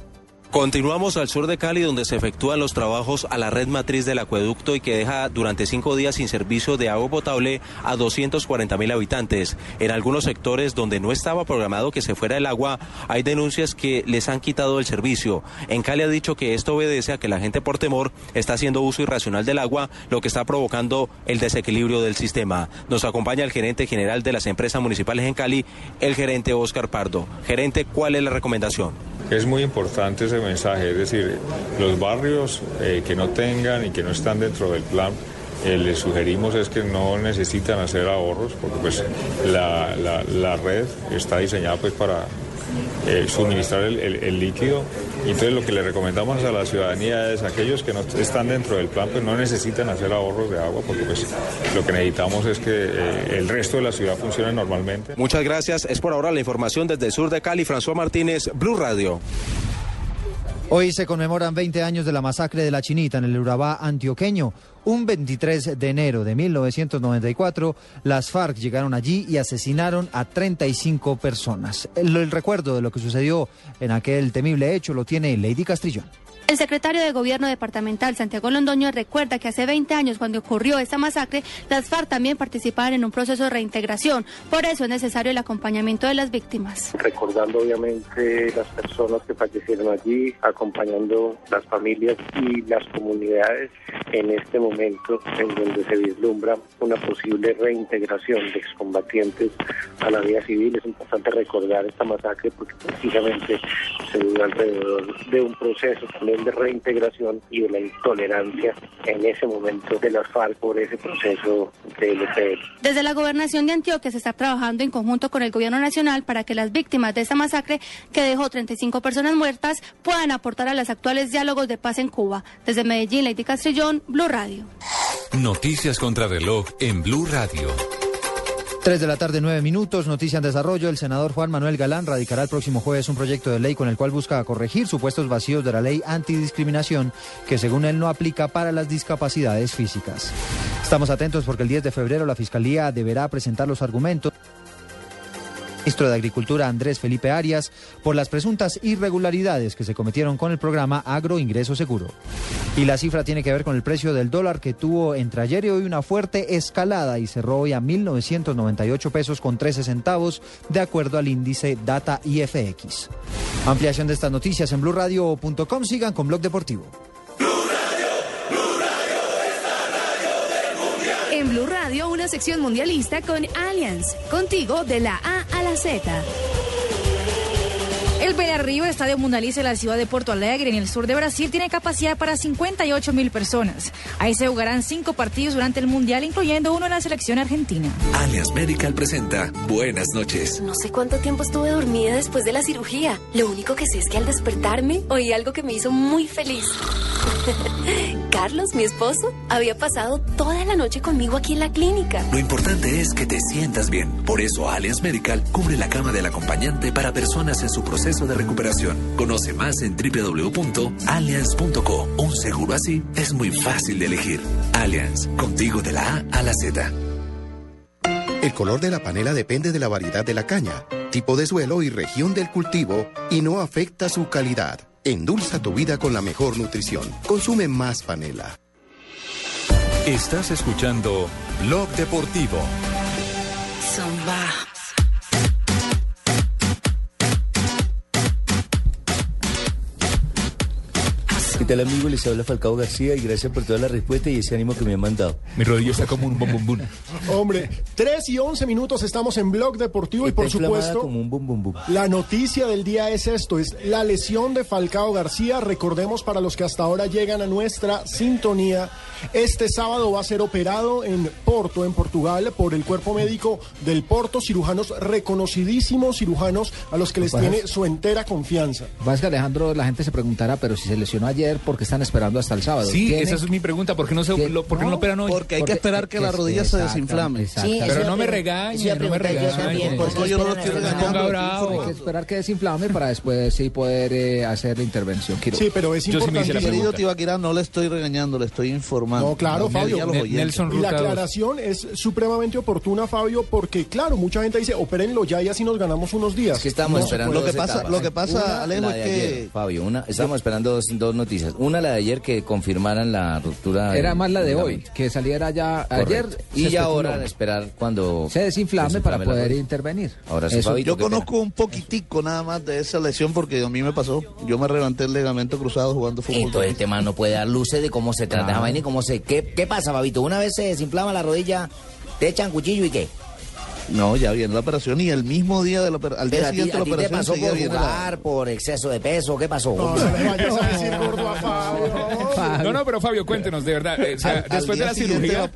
Continuamos al sur de Cali, donde se efectúan los trabajos a la red matriz del acueducto y que deja durante cinco días sin servicio de agua potable a 240 mil habitantes. En algunos sectores donde no estaba programado que se fuera el agua, hay denuncias que les han quitado el servicio. En Cali ha dicho que esto obedece a que la gente por temor está haciendo uso irracional del agua, lo que está provocando el desequilibrio del sistema. Nos acompaña el gerente general de las empresas municipales en Cali, el gerente Oscar Pardo. Gerente, ¿cuál es la recomendación? Es muy importante ese mensaje, es decir, los barrios eh, que no tengan y que no están dentro del plan, eh, les sugerimos es que no necesitan hacer ahorros, porque pues la, la- red está diseñada pues para eh, suministrar el, el- líquido. Entonces lo que le recomendamos a la ciudadanía es aquellos que no están dentro del plan, pues no necesitan hacer ahorros de agua, porque pues lo que necesitamos es que eh, el resto de la ciudad funcione normalmente. Muchas gracias. Es por ahora la información desde el sur de Cali. François Martínez, Blue Radio. Hoy se conmemoran 20 años de la masacre de la Chinita en el Urabá antioqueño. Un 23 de enero de 1994, las FARC llegaron allí y asesinaron a 35 personas. El, recuerdo de lo que sucedió en aquel temible hecho lo tiene Lady Castrillón. El secretario de Gobierno departamental, Santiago Londoño, recuerda que hace 20 años, cuando ocurrió esta masacre, las FARC también participaban en un proceso de reintegración. Por eso es necesario el acompañamiento de las víctimas. recordando obviamente las personas que fallecieron allí, acompañando las familias y las comunidades en este momento en donde se vislumbra una posible reintegración de excombatientes a la vida civil. Es importante recordar esta masacre porque precisamente se dio alrededor de un proceso también de reintegración y de la intolerancia en ese momento de las FARC por ese proceso de LPL. Desde la gobernación de Antioquia se está trabajando en conjunto con el gobierno nacional para que las víctimas de esta masacre, que dejó 35 personas muertas, puedan aportar a los actuales diálogos de paz en Cuba. Desde Medellín, Lady Castrillón, Blue Radio. Noticias contra reloj en Blue Radio. 3 de la tarde, 9 minutos. Noticia en desarrollo. El senador Juan Manuel Galán radicará el próximo jueves un proyecto de ley con el cual busca corregir supuestos vacíos de la ley antidiscriminación que según él no aplica para las discapacidades físicas. Estamos atentos porque el 10 de febrero la Fiscalía deberá presentar los argumentos ministro de Agricultura Andrés Felipe Arias por las presuntas irregularidades que se cometieron con el programa Agro Ingreso Seguro. Y la cifra tiene que ver con el precio del dólar que tuvo entre ayer y hoy una fuerte escalada y cerró hoy a 1.998 pesos con 13 centavos de acuerdo al índice Data IFX. Ampliación de estas noticias en blurradio.com. Sigan con Blog Deportivo. Blue Radio, una sección mundialista con Allianz. Contigo de la A a la Z. El Beira-Rio, estadio mundialista de la ciudad de Porto Alegre, en el sur de Brasil, tiene capacidad para 58 mil personas. Ahí se jugarán cinco partidos durante el mundial, incluyendo uno en la selección argentina. Allianz Medical presenta Buenas noches. No sé cuánto tiempo estuve dormida después de la cirugía. Lo único que sé es que al despertarme oí algo que me hizo muy feliz. Carlos, mi esposo, había pasado toda la noche conmigo aquí en la clínica. Lo importante es que te sientas bien. Por eso Allianz Medical cubre la cama del acompañante para personas en su proceso de recuperación. Conoce más en www.allianz.co. Un seguro así es muy fácil de elegir. Allianz, contigo de la A a la Z. El color de la panela depende de la variedad de la caña, tipo de suelo y región del cultivo y no afecta su calidad. Endulza tu vida con la mejor nutrición. Consume más panela. Estás escuchando Blog Deportivo. Zumba. Tal amigo? Les habla Falcao García y gracias por toda la respuesta y ese ánimo que me han mandado. Mi rodillo está como un bum bum bum. Hombre, 3 y 11 minutos estamos en Blog Deportivo y por supuesto... como un bum bum bum. La noticia del día es esto, es la lesión de Falcao García. Recordemos para los que hasta ahora llegan a nuestra sintonía, este sábado va a ser operado en Porto, en Portugal, por el cuerpo médico del Porto, cirujanos reconocidísimos, cirujanos a los que les tiene su entera confianza. Vas que Alejandro, la gente se preguntará, pero si se lesionó ayer, porque están esperando hasta el sábado. Sí, Tiene- esa es mi pregunta. ¿Por qué no, se, lo, por qué no lo operan hoy? Porque hay que esperar que la rodilla se desinflame. Pero no me regañe, no me regañe. No, yo no lo estoy regañando. Ponga bravo. Hay que esperar que desinflame para después sí poder eh, hacer la intervención. Sí, pero es Yo sí importante. Querido Tibaquirá, no le estoy regañando, le estoy informando. No, claro, Fabio. Nelson Y la aclaración es supremamente oportuna, Fabio, porque claro, mucha gente dice, opérenlo ya y así nos ganamos unos días. Es que estamos No se esperando Lo que pasa, etapas. lo que pasa, Una, Alejo, la es que ayer, Fabio, una, estamos esperando dos, dos noticias. Una, la de ayer, que confirmaran la ruptura. Era del más la de hoy, que saliera ya Correcto. ayer. Y ya ahora esperar cuando se desinflame para poder intervenir. Ahora sí, Eso- Fabito, yo pena. conozco un poquitico nada más de esa lesión porque a mí me pasó. Yo me levanté el ligamento cruzado jugando fútbol. Entonces este man no puede dar luces de cómo se trata Claro. esa vaina y cómo se... ¿Qué, ¿Qué pasa, Babito? Una vez se desinflama la rodilla, te echan cuchillo y qué. No, ya viene la operación y el mismo día de la operación, al Pero día a ti, siguiente de a la ti operación pasó enseguida por viene la- jugar, por exceso de peso, ¿qué pasó? No, no pero Fabio, cuéntenos, de verdad. eh, o sea, Al- al después de la cirugía. la-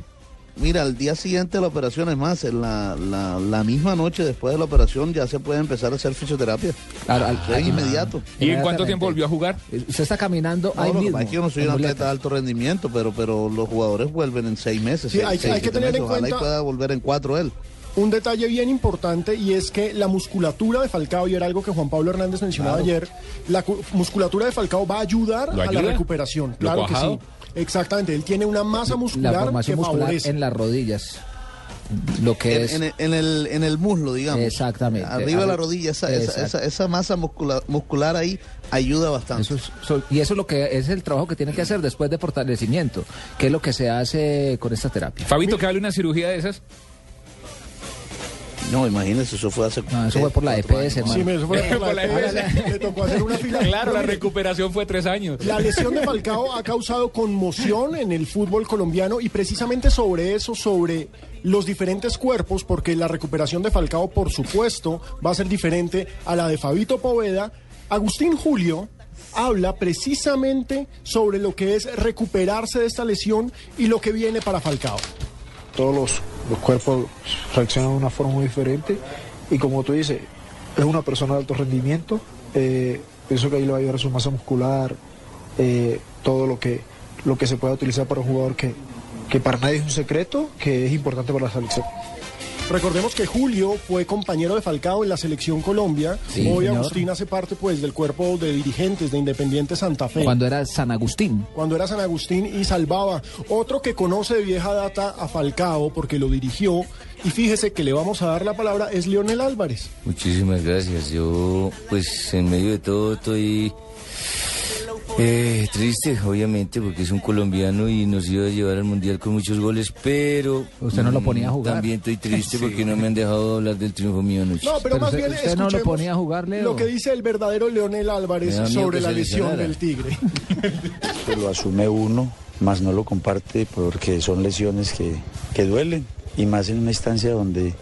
mira, al día siguiente de la operación, es más, en la, la, la misma noche después de la operación ya se puede empezar a hacer fisioterapia. Al- al- sea, inmediato. ¿Y en cuánto tiempo volvió a jugar? Usted está caminando No, ahí lo que mismo. pasa es que yo no soy un atleta de alto rendimiento, pero, pero los jugadores vuelven en seis meses. Sí, seis- hay que- seis, hay que siete tener en meses. Ojalá y cuenta- pueda volver en cuatro él. Un detalle bien importante y es que la musculatura de Falcao, y era algo que Juan Pablo Hernández mencionaba Claro. ayer, la cu- musculatura de Falcao va a ayudar ¿Lo a la recuperación. ¿Lo Claro que sí. Exactamente, él tiene una masa La muscular formación que muscular favorece. en las rodillas. Lo que En, es. en el, en, el, en el muslo, digamos. Exactamente. Arriba de la rodilla, esa, esa, esa, esa masa muscula- muscular ahí ayuda bastante. Eso es- so- y eso es lo que es el trabajo que tiene que hacer después de fortalecimiento, que es lo que se hace con esta terapia. Fabito, ¿que hable una cirugía de esas? No, imagínese, eso fue hace. No, eso fue por la EPS, hermano. Sí, me- eso fue por la Por la EPS. EPS. Le tocó hacer una fila. Claro, la recuperación fue tres años. La lesión de Falcao ha causado conmoción en el fútbol colombiano y precisamente sobre eso, sobre los diferentes cuerpos, porque la recuperación de Falcao, por supuesto, va a ser diferente a la de Fabito Poveda. Agustín Julio habla precisamente sobre lo que es recuperarse de esta lesión y lo que viene para Falcao. Todos los, los cuerpos reaccionan de una forma muy diferente y como tú dices, es una persona de alto rendimiento, eh, pienso que ahí le va a ayudar su masa muscular, eh, todo lo que, lo que se pueda utilizar para un jugador que, que para nadie es un secreto, que es importante para la selección. Recordemos que Julio fue compañero de Falcao en la selección Colombia. Sí, Hoy señor. Agustín hace parte pues del cuerpo de dirigentes de Independiente Santa Fe. Cuando era San Agustín. cuando era San Agustín y salvaba. Otro que conoce de vieja data a Falcao porque lo dirigió y fíjese que le vamos a dar la palabra es Leonel Álvarez. Muchísimas gracias. Yo, pues, en medio de todo estoy eh, triste, obviamente, porque es un colombiano y nos iba a llevar al mundial con muchos goles, pero. Usted no lo ponía a mm, jugar. También estoy triste Sí. porque no me han dejado hablar del triunfo mío anoche. No, pero, Pero más usted- bien usted no lo ponía a jugar, Leo. lo que dice el verdadero Leonel Álvarez sobre la lesión del Tigre. lo asume uno, más no lo comparte porque son lesiones que, que duelen y más en una instancia donde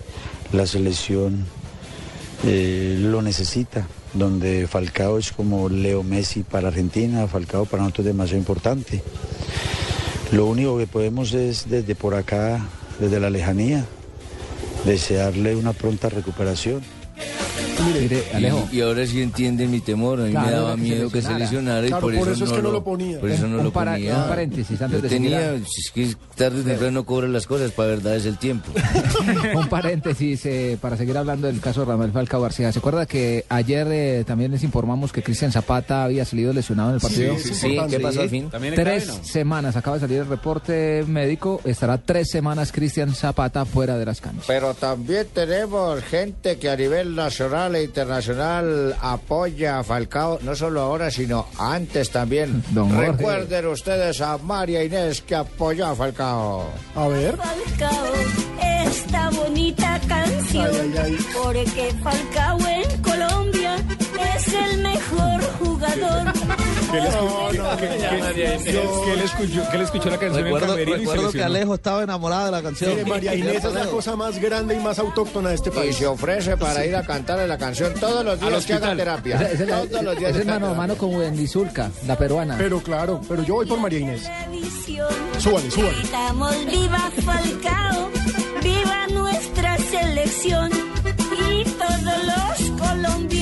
la selección eh, lo necesita, donde Falcao es como Leo Messi para Argentina, Falcao para nosotros es demasiado importante. Lo único que podemos es desde por acá, desde la lejanía, desearle una pronta recuperación. Mire, Alejo. Y, y ahora sí entienden mi temor. A mí Claro, me daba que se miedo que se lesionara. lesionara y Claro, por, por eso, eso es no que no lo, lo ponía. Por eso no Un lo para- ponía. un paréntesis antes Yo de tenía, seguir es que tarde o temprano cobran las cosas, para verdad es el tiempo. Un paréntesis eh, para seguir hablando del caso de Ramel Falcao García. ¿Se acuerda que ayer eh, también les informamos que Cristian Zapata había salido lesionado en el partido? Sí, sí, ¿qué pasó al fin? Tres ¿no? semanas, acaba de salir el reporte médico, estará tres semanas Cristian Zapata fuera de las canchas. Pero también tenemos gente que a nivel nacional e internacional apoya a Falcao, no solo ahora, sino antes también. Don Jorge. Recuerden ustedes a María Inés que apoyó a Falcao. A ver. Falcao, esta bonita canción, Ay, ay, ay. porque Falcao en Colombia es el mejor jugador. ¿Qué le escuchó- qué le escuchó la canción en Recuerdo, Camerino y se recuerdo que? Alejo estaba enamorada de la canción. Mire, María Inés es la cosa más grande y más autóctona de este Y país. se ofrece para ir a cantarle la canción todos los días que haga terapia. Ese- ese- Todos los días ese que es mano a mano con Wendizulca, la peruana. Pero claro, pero yo voy por María Inés. Súbale, súbale. Viva Falcao, viva nuestra selección y todos los colombianos.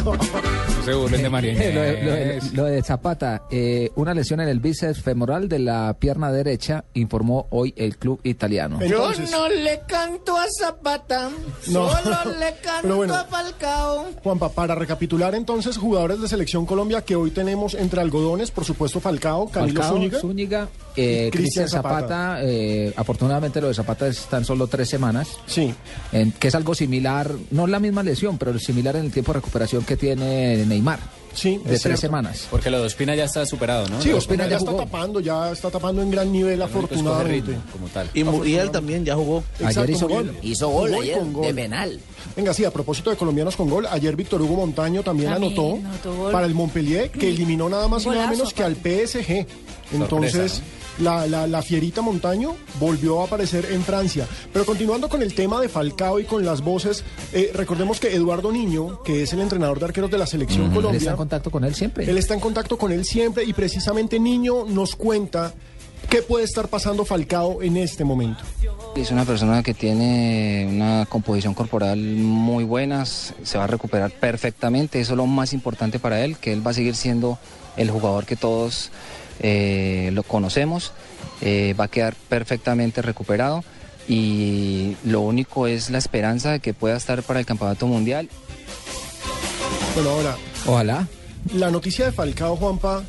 oh se burlen de María lo, de, Inés. lo de- lo de Zapata, eh, una lesión en el bíceps femoral de la pierna derecha, informó hoy el club italiano. Yo no le canto a Zapata, No. solo le canto bueno. a Falcao. Juanpa, para recapitular entonces, jugadores de Selección Colombia que hoy tenemos entre algodones, por supuesto Falcao, Camilo Falcao, Zúñiga. Zúñiga, eh, Cristian Zapata, Zapata. eh, afortunadamente lo de Zapata están solo tres semanas. Sí. En- que es algo similar, no la misma lesión, pero similar en el tiempo de recuperación que tiene Neymar. Sí, de es tres cierto. semanas. Porque lo de Ospina ya está superado, ¿no? Sí, Ospina ya está jugó. tapando, ya está tapando en gran nivel, único es coger afortunadamente. ritmo, como tal. Y Muriel también ya jugó. Exacto, hizo Muriel. gol. Hizo gol ayer, con gol. de penal. Venga, sí, a propósito de colombianos con gol, ayer Víctor Hugo Montaño también, También anotó, anotó gol. para el Montpellier, que eliminó nada más y nada menos que al PSG. Entonces, la, la- la fierita Montaño volvió a aparecer en Francia. Pero continuando con el tema de Falcao y con las voces, eh, recordemos que Eduardo Niño, que es el entrenador de arqueros de la selección Él está Colombia, en contacto con él siempre. él está en contacto con él siempre y precisamente Niño nos cuenta qué puede estar pasando Falcao en este momento. Es una persona que tiene una composición corporal muy buena, se va a recuperar perfectamente, eso es lo más importante para él, que él va a seguir siendo el jugador que todos eh, lo conocemos, eh, va a quedar perfectamente recuperado y lo único es la esperanza de que pueda estar para el Campeonato Mundial. Bueno, ahora, Ojalá. la noticia de Falcao, Juanpa,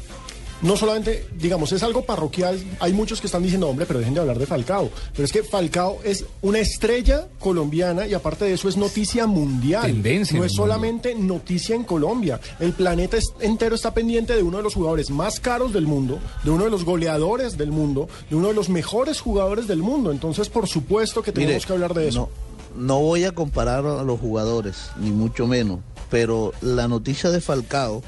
no solamente, digamos, es algo parroquial. Hay muchos que están diciendo, hombre, pero dejen de hablar de Falcao. Pero es que Falcao es una estrella colombiana y aparte de eso es noticia mundial. Tendencia No es mundo. solamente noticia en Colombia. El planeta es- entero está pendiente de uno de los jugadores más caros del mundo, de uno de los goleadores del mundo, de uno de los mejores jugadores del mundo. Entonces, por supuesto que tenemos Mire, que hablar de eso. No, no voy a comparar a los jugadores, ni mucho menos, pero la noticia de Falcao,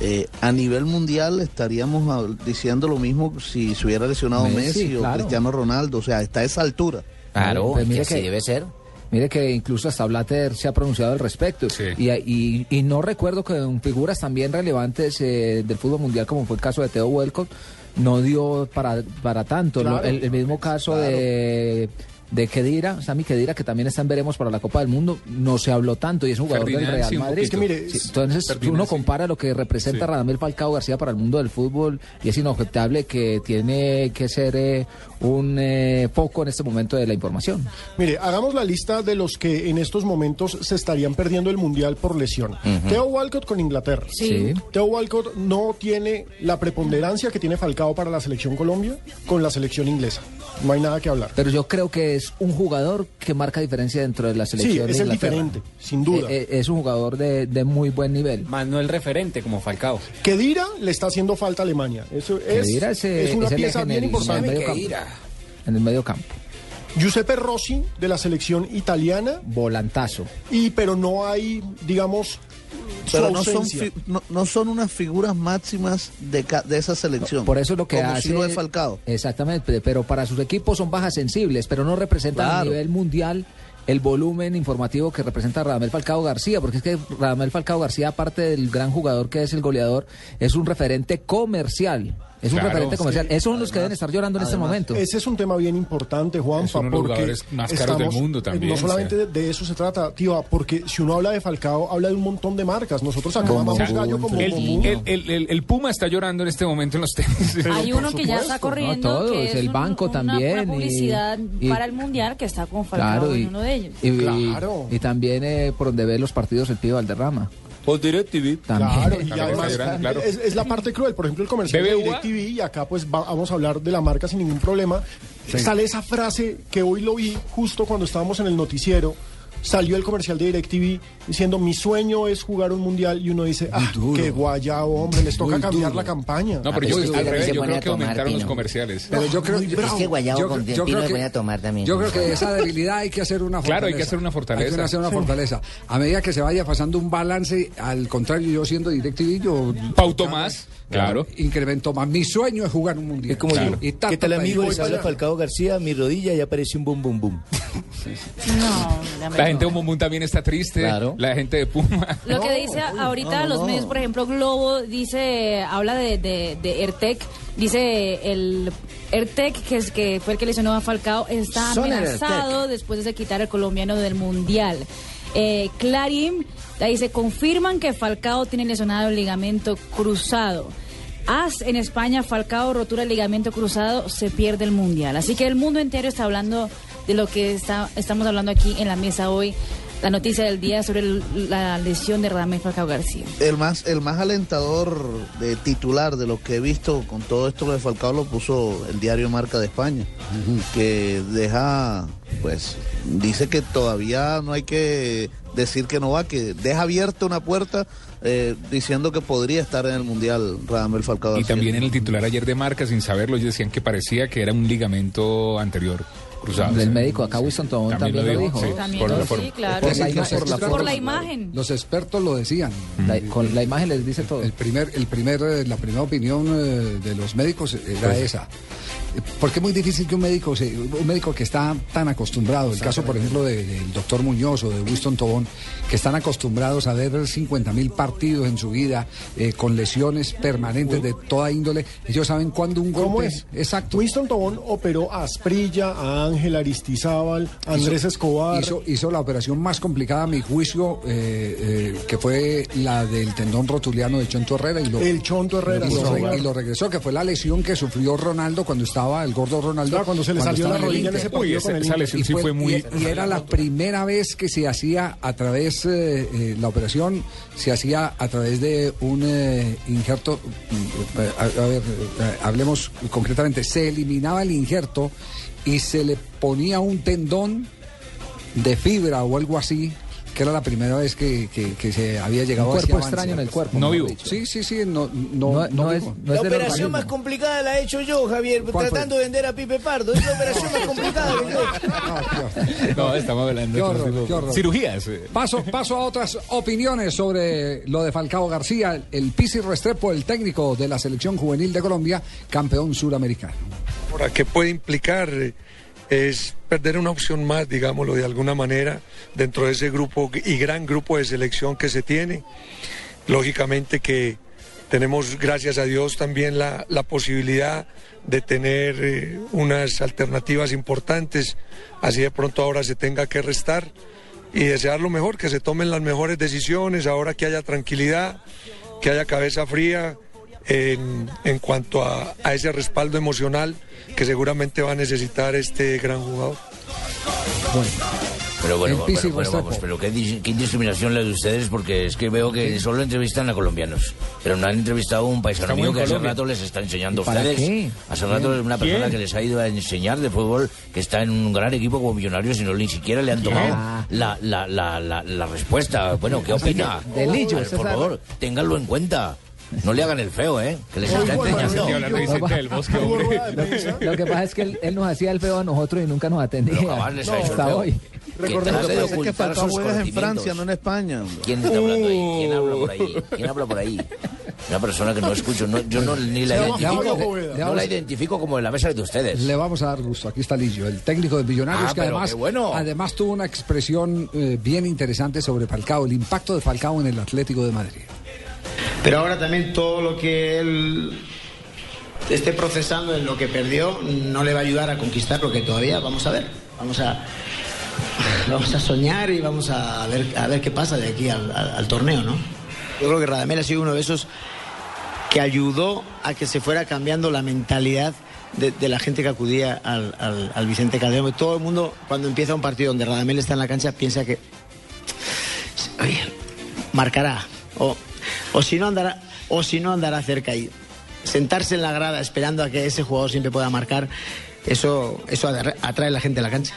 eh, a nivel mundial estaríamos diciendo lo mismo si se hubiera lesionado Messi, Messi, o claro. Cristiano Ronaldo, o sea, está a esa altura. Claro, Pues mire que- debe ser. Mire que incluso hasta Blatter se ha pronunciado al respecto. Y, y- y no recuerdo que en figuras también relevantes eh, del fútbol mundial, como fue el caso de Teo Welcott, no dio para, para tanto. Claro. El, el mismo caso de, de Kedira, Sami Kedira, que también está en veremos para la Copa del Mundo, no se habló tanto y es un jugador del Real sí, Madrid. poquito. Es que mire, Sí, entonces, Ferdinand, uno sí. compara lo que representa Sí. Radamel Falcao García para el mundo del fútbol y es inobjetable que tiene que ser eh, un eh, foco en este momento de la información. Mire, hagamos la lista de los que en estos momentos se estarían perdiendo el Mundial por lesión. Ujú. Teo Walcott con Inglaterra. Sí. Teo Walcott no tiene la preponderancia que tiene Falcao para la selección Colombia con la selección inglesa. No hay nada que hablar. Pero yo creo que es un jugador que marca diferencia dentro de la selección. Sí, de es el diferente, sin duda. Eh, eh, es un jugador de, de muy buen nivel. Más no el referente como Falcao. Kedira le está haciendo falta a Alemania. Eso es, Kedira es, es una es pieza bien importante. en el medio campo. En el medio campo. Giuseppe Rossi de la selección italiana. Volantazo. Y pero no hay, digamos, Pero no son, no, no son unas figuras máximas de, ca- de esa selección. Por eso es lo que como hace. si lo es Falcao. Exactamente, pero para sus equipos son bajas sensibles, pero no representan a nivel mundial el volumen informativo que representa Radamel Falcao García, porque es que Radamel Falcao García, aparte del gran jugador que es el goleador, es un referente comercial. Es un Claro, referente comercial. sí. Esos son los que deben estar llorando en este momento. Ese es un tema bien importante, Juanpa, Es uno de los porque jugadores más caros del mundo también, No o solamente sea. de, de eso se trata, tío, porque si uno habla de Falcao, habla de un montón de marcas. Nosotros acá O sea, gallo como el, común. el- el- el- el Puma está llorando en este momento en los tenis. Hay uno que ya está corriendo, No, todos, que es el banco una, también, una y- publicidad y- para el mundial que está con Falcao Claro, en uno de ellos. y- Claro. y también eh, por donde ve los partidos el pibe Valderrama. Por DirecTV. También. Claro, y además claro. es, es la parte cruel. Por ejemplo, el comercial de. DirecTV, y acá pues va- vamos a hablar de la marca sin ningún problema. Sale esa frase que hoy lo vi justo cuando estábamos en el noticiero. Salió el comercial de DirecTV diciendo mi sueño es jugar un mundial y uno dice, ah, qué guayao, hombre, les toca Muy cambiar duro. la campaña. No, pero yo, es que al revés, yo creo a que aumentaron los comerciales. Pero yo creo, que Guayabo yo- con yo Pino creo se que- pone a tomar también. yo creo que esa debilidad hay que hacer una fortaleza. Claro, hay que hacer una fortaleza. Hay que hacer una Sí. fortaleza. A medida que se vaya pasando un balance, al contrario, yo siendo DirecTV, yo... Pauto más, claro. Incremento más. Mi sueño es jugar un mundial. Es como Claro. yo. Y ¿Qué tal, amigo? Les habla Falcao García. Mi rodilla ya parece un bum bum bum. No, La gente de no. Mumum también está triste. Claro. La gente de Puma. Lo que dice ahorita no, los medios, por ejemplo, Globo dice, habla de, de, de Ertec, dice el Ertec, que es que fue el que lesionó a Falcao, está amenazado después de quitar el colombiano del mundial. Eh, Clarín, ahí se confirman que Falcao tiene lesionado el ligamento cruzado. AS en España, Falcao, rotura del ligamento cruzado, se pierde el mundial. Así que el mundo entero está hablando de lo que está, estamos hablando aquí en la mesa hoy. La noticia del día sobre el- la lesión de Radamel Falcao García. El más, el más alentador de titular de lo que he visto con todo esto de Falcao lo puso el diario Marca de España, que deja, pues, dice que todavía no hay que decir que no va, que deja abierta una puerta eh, diciendo que podría estar en el Mundial Radamel Falcao Y García. también en el titular ayer de marca, sin saberlo, ellos decían que parecía que era un ligamento anterior cruzado. Del médico acá Wilson Tobón también, lo dijo. por lo- la imagen. Los expertos lo decían. La- con la imagen les dice todo. El primer, el primer, eh, la primera opinión eh, de los médicos era Pues- esa. Eh, Porque es muy difícil que un médico, se- un médico que está tan acostumbrado, el caso por ejemplo de- del doctor Muñoz o de Winston Tobón, que están acostumbrados a ver 50 mil partidos en su vida eh, con lesiones permanentes de toda índole, ellos saben cuándo un ¿Cómo golpe es? Exacto. Winston Tobón operó a Asprilla, a Ángel Aristizábal, a Andrés Hizo- Escobar. Hizo, hizo la operación más complicada, a mi juicio, eh, eh, que fue la del tendón rotuliano de Chonto Herrera. Y lo, El Chonto Herrera, y lo, y lo regresó, que fue la lesión que sufrió Ronaldo cuando estaba, el gordo Ronaldo. Claro, cuando se le salió la rodilla en ese partido Uy, con esa- el esa Inter. lesión Y sí fue muy- Y, y era la primera vez que se hacía a través, eh, eh, la operación se hacía a través de un eh, injerto. mm, eh, A, a ver, hablemos concretamente. Se eliminaba el injerto y se le ponía un tendón de fibra o algo así, que era la primera vez que, que- que se había llegado a cuerpo avance. extraño en el cuerpo, No vivo. Sí, sí, sí, no, no, No- no no es- La operación organismo. más complicada la he hecho yo, Javier, tratando de vender a Pipe Pardo. Es la operación más complicada que yo. No, estamos hablando Qué de horror, horror. cirugías. Paso, paso a otras opiniones sobre lo de Falcao García, el Pisi Restrepo, el técnico de la selección juvenil de Colombia, campeón suramericano. Ahora, ¿qué puede implicar? Es perder una opción más, digámoslo de alguna manera, dentro de ese grupo y gran grupo de selección que se tiene. Lógicamente que tenemos, gracias a Dios, también la, posibilidad de tener eh, unas alternativas importantes, así de pronto ahora se tenga que restar y desear lo mejor, que se tomen las mejores decisiones, ahora que haya tranquilidad, que haya cabeza fría en, en cuanto a, a ese respaldo emocional que seguramente va a necesitar este gran jugador. Pero bueno, pero, bueno, Restrepo. vamos, pero qué, dis- qué indiscriminación la de ustedes, porque es que veo que solo entrevistan a colombianos, pero no han entrevistado a un paisano mío que hace rato les está enseñando a ¿Para ustedes. qué? Hace rato es una persona ¿Quién? que les ha ido a enseñar de fútbol, que está en un gran equipo como Millonarios y no ni siquiera le han tomado la, la, la, la, la respuesta. Bueno, ¿qué opina? de Lillo, A ver, ese por favor, ténganlo en cuenta. No le hagan el feo, ¿eh? Que les hombre. Lo que pasa es que él, él nos hacía el feo a nosotros y nunca nos atendía. Pero jamás les ha hecho el hasta feo. hoy. Que Recordemos que que ocultar Falcao sus juega en. Francia, no en España. hombre. ¿Quién está hablando ahí? ¿Quién habla por ahí? ¿Quién habla por ahí? Una persona que no escucho, no- yo no, ni la identifico, Poveda. no la identifico como de la mesa de ustedes. Le vamos a dar gusto. Aquí está Lillo, el técnico de Millonarios, Ah, que bueno. además tuvo una expresión eh, bien interesante sobre Falcao, el impacto de Falcao en el Atlético de Madrid. Pero ahora también todo lo que él esté procesando en lo que perdió no le va a ayudar a conquistar lo que todavía vamos a ver. Vamos a vamos a soñar y vamos a ver a ver qué pasa de aquí al, al- al torneo, ¿no? Yo creo que Radamel ha sido uno de esos que ayudó a que se fuera cambiando la mentalidad de, de la gente que acudía al, al- al Vicente Calderón. Todo el mundo, cuando empieza un partido donde Radamel está en la cancha, piensa que oye, marcará. O, o si no andará, o si no andará cerca y sentarse en la grada esperando a que ese jugador siempre pueda marcar, eso, eso atrae a la gente a la cancha.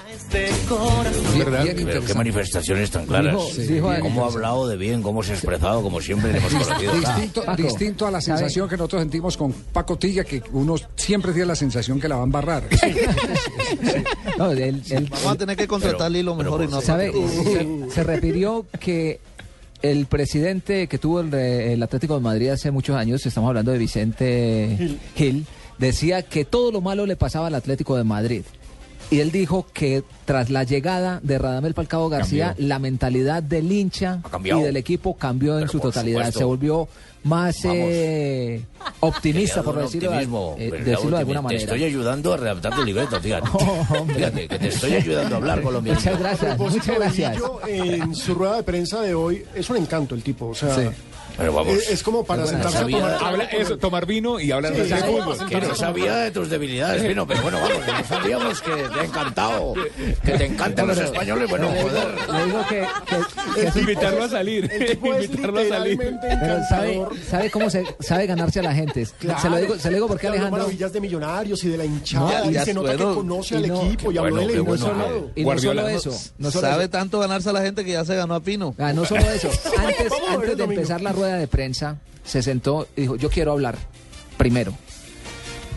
¿Verdad? Pero qué manifestaciones tan claras. Dijo- dijo cómo ha hablado de bien, cómo se ha expresado, como siempre le hemos conocido. Distinto, Paco, distinto a la sensación que nosotros sentimos con Paco Tilla, que uno siempre tiene la sensación que la va a embarrar. No, él- él- Vamos a tener que contratar al hilo mejor y no. ¿Sabe? Se, se refirió que el presidente que tuvo el, re- el Atlético de Madrid hace muchos años, estamos hablando de Vicente Gil. Gil, decía que todo lo malo le pasaba al Atlético de Madrid. Y él dijo que tras la llegada de Radamel Falcao García, Cambió. la mentalidad del hincha y del equipo cambió en su totalidad. supuesto. Se volvió más eh, optimista, por decirlo, optimismo, eh, ¿verdad? decirlo de alguna Te manera. estoy ayudando a redactar tu libreto, fíjate. Fíjate, que te estoy ayudando a hablar colombiano. Muchas gracias, muchas de gracias. En su rueda de prensa de hoy es un encanto el tipo, o sea, Sí. Pero vamos. es, es como para No sentarse a tomar Habla eso, tomar vino y hablar Sí, de fútbol. Que no sabía de tus debilidades, Pino, pero bueno, vamos, que no sabíamos que te ha encantado, que te encantan los españoles, bueno, joder. Le digo que, que- que Invitarlo a salir. Invitarlo a salir. pero sabe, sabe cómo se sabe ganarse a la gente. Se lo digo, se lo digo porque Que Alejandro maravillas de millonarios y de la hinchada, No, y ya se nota que bueno, conoce y al no- equipo y habló bueno, del bueno. emocionado. y no solo no- eso, no solo Sabe eso. tanto ganarse a la gente que ya se ganó a Pino. Ah, no solo eso. Antes, antes de empezar la rueda de prensa, se sentó y dijo, yo quiero hablar. Primero,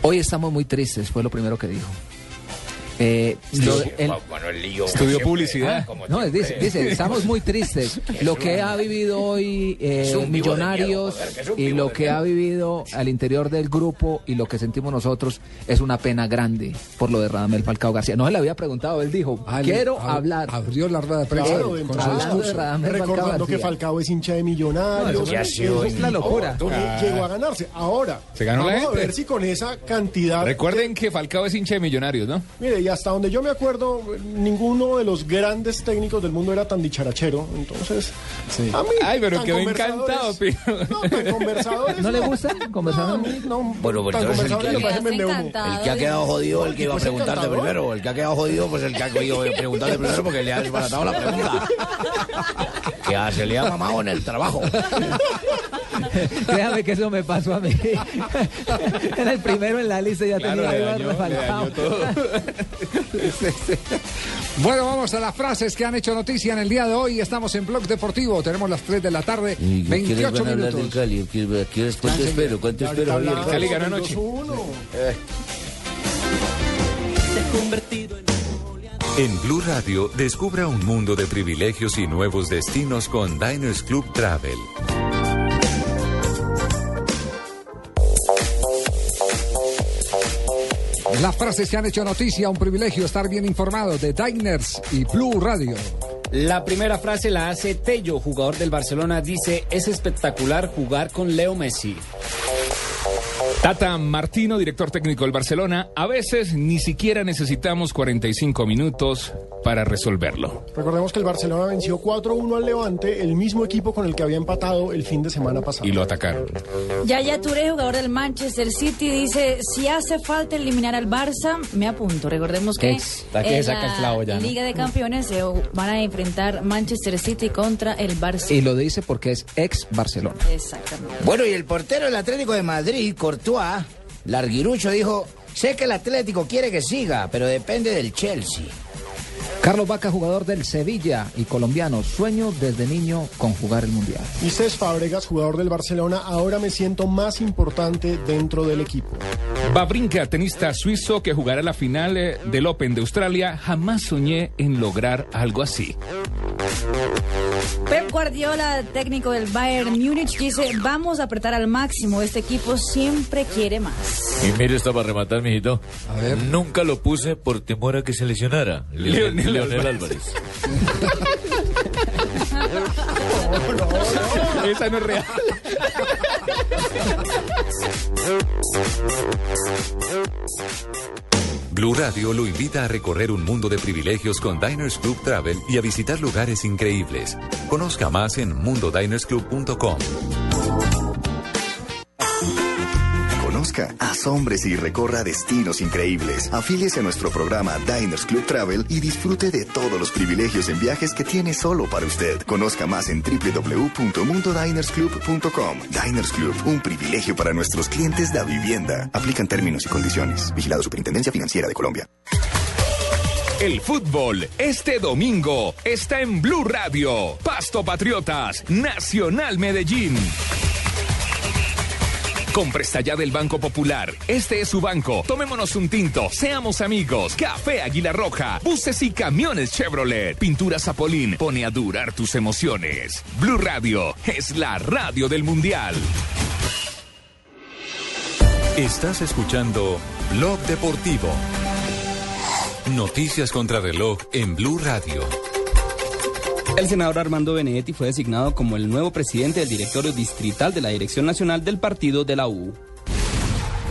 hoy estamos muy tristes, fue lo primero que dijo. Eh, lo- el- Bueno, el lío. Estudió publicidad. como no, dice, dice, estamos muy tristes. Lo que ha vivido hoy eh, Es miedo, Millonarios es y lo que miedo. ha vivido al interior del grupo y lo que sentimos nosotros es una pena grande por lo de Radamel Falcao García. No se le había preguntado, él dijo, Ah, quiero ab- hablar. Abrió la rueda de prensa Claro, con de su. Radamel Falcao recordando que. Falcao es hincha de millonarios. Eso un- la locura. Con- Llegó a ganarse. Ahora, Se ganó la vamos a gente. ver si con esa cantidad... Recuerden que Falcao es hincha de millonarios, ¿no? Mire, y hasta donde yo me acuerdo, ninguno de los grandes técnicos del mundo era tan dicharachero. Entonces, a mí. Ay, pero quedó conversadores- encantado, Pino. No, tan conversadores. ¿No le gusta No, conversar? a mí no. Bueno, pues tan entonces el conversadores que- me encantado. El que ha quedado jodido, el que iba a preguntarte primero. El que ha quedado jodido, pues el que ha ido a preguntarte primero porque le ha desbaratado la pregunta. Que se le ha mamado en el trabajo. Créame que eso me pasó a mí. Era el primero en la lista y ya Claro, tenía dañó, dañó todo. Bueno, vamos a las frases que han hecho noticia en el día de hoy. Estamos en Blog Deportivo. Tenemos las 3 de la tarde, ¿Y qué quieres 28 van a hablar del minutos. Cali? ¿Qué- qué- ¿Cuánto espero? ¿Cuánto espero, hablamos Cali ganó anoche. 2-1. En Blue Radio, descubra un mundo de privilegios y nuevos destinos con Diners Club Travel. Las frases que han hecho noticia, un privilegio estar bien informado de Diners y Blue Radio. La primera frase la hace Tello, jugador del Barcelona. Dice, es espectacular jugar con Leo Messi. Tata Martino, director técnico del Barcelona, a veces ni siquiera necesitamos 45 minutos para resolverlo. Recordemos que el Barcelona venció 4-1 al Levante, el mismo equipo con el que había empatado el fin de semana pasado. Y lo atacaron. Yaya Touré, jugador del Manchester City, dice, si hace falta eliminar al Barça, me apunto. Recordemos que Ex, la que en saca el clavo ya, ¿no? Liga de Campeones se van a enfrentar Manchester City contra el Barça. Y lo dice porque es ex Barcelona. Exactamente. Bueno, y el portero del Atlético de Madrid, Larguirucho, dijo, sé que el Atlético quiere que siga, pero depende del Chelsea. Carlos Vaca, jugador del Sevilla y colombiano, sueño desde niño con jugar el Mundial. Y Cés Fábregas, jugador del Barcelona, ahora me siento más importante dentro del equipo. Babrinka, tenista suizo que jugará la final eh, del Open de Australia, jamás soñé en lograr algo así. Pep Guardiola, técnico del Bayern Múnich, dice, vamos a apretar al máximo, este equipo siempre quiere más. Y mire, está para rematar, mijito. Nunca lo puse por temor a que se lesionara. Leonel, Leonel. Álvarez. Esa no es real. Blue Radio lo invita a recorrer un mundo de privilegios con Diners Club Travel y a visitar lugares increíbles. Conozca más en mundodinersclub.com. Conozca, asómbrese y recorra destinos increíbles. Afíliese a nuestro programa Diners Club Travel y disfrute de todos los privilegios en viajes que tiene solo para usted. Conozca más en www.mundodinersclub.com. Diners Club, un privilegio para nuestros clientes de vivienda. Aplican términos y condiciones. Vigilado Superintendencia Financiera de Colombia. El fútbol este domingo está en Blue Radio. Pasto Patriotas, Nacional Medellín. Compre ya del Banco Popular. Este es su banco. Tomémonos un tinto. Seamos amigos. Café Águila Roja. Buses y camiones Chevrolet. Pintura Zapolín. Pone a durar tus emociones. Blue Radio es la radio del Mundial. Estás escuchando Blog Deportivo. Noticias contra reloj en Blue Radio. El senador Armando Benedetti fue designado como el nuevo presidente del directorio distrital de la Dirección Nacional del Partido de la U.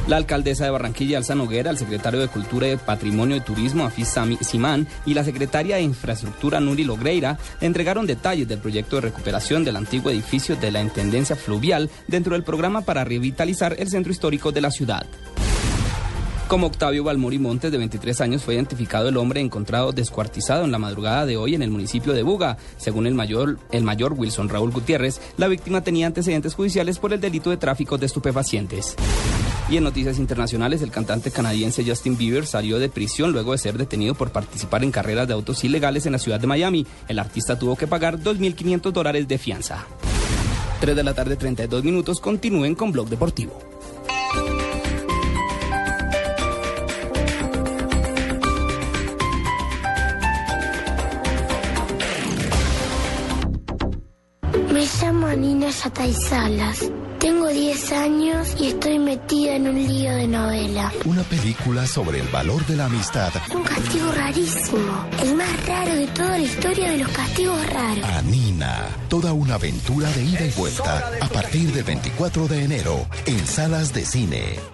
La alcaldesa de Barranquilla, Alza Noguera, el secretario de Cultura y Patrimonio y Turismo, Afis Sami- Simán, y la secretaria de Infraestructura, Nuri Logreira, entregaron detalles del proyecto de recuperación del antiguo edificio de la Intendencia Fluvial dentro del programa para revitalizar el centro histórico de la ciudad. Como Octavio Balmori Montes, de 23 años, fue identificado el hombre encontrado descuartizado en la madrugada de hoy en el municipio de Buga. Según el mayor, el mayor Wilson Raúl Gutiérrez, la víctima tenía antecedentes judiciales por el delito de tráfico de estupefacientes. Y en noticias internacionales, el cantante canadiense Justin Bieber salió de prisión luego de ser detenido por participar en carreras de autos ilegales en la ciudad de Miami. El artista tuvo que pagar 2.500 dólares de fianza. 3 de la tarde, 32 minutos. Continúen con Blog Deportivo. Llamo Nina Yatay Salas. Tengo 10 años y estoy metida en un lío de novela. Una película sobre el valor de la amistad. Un castigo rarísimo. El más raro de toda la historia de los castigos raros. Anina. Toda una aventura de ida y vuelta. A partir del 24 de enero. En salas de cine.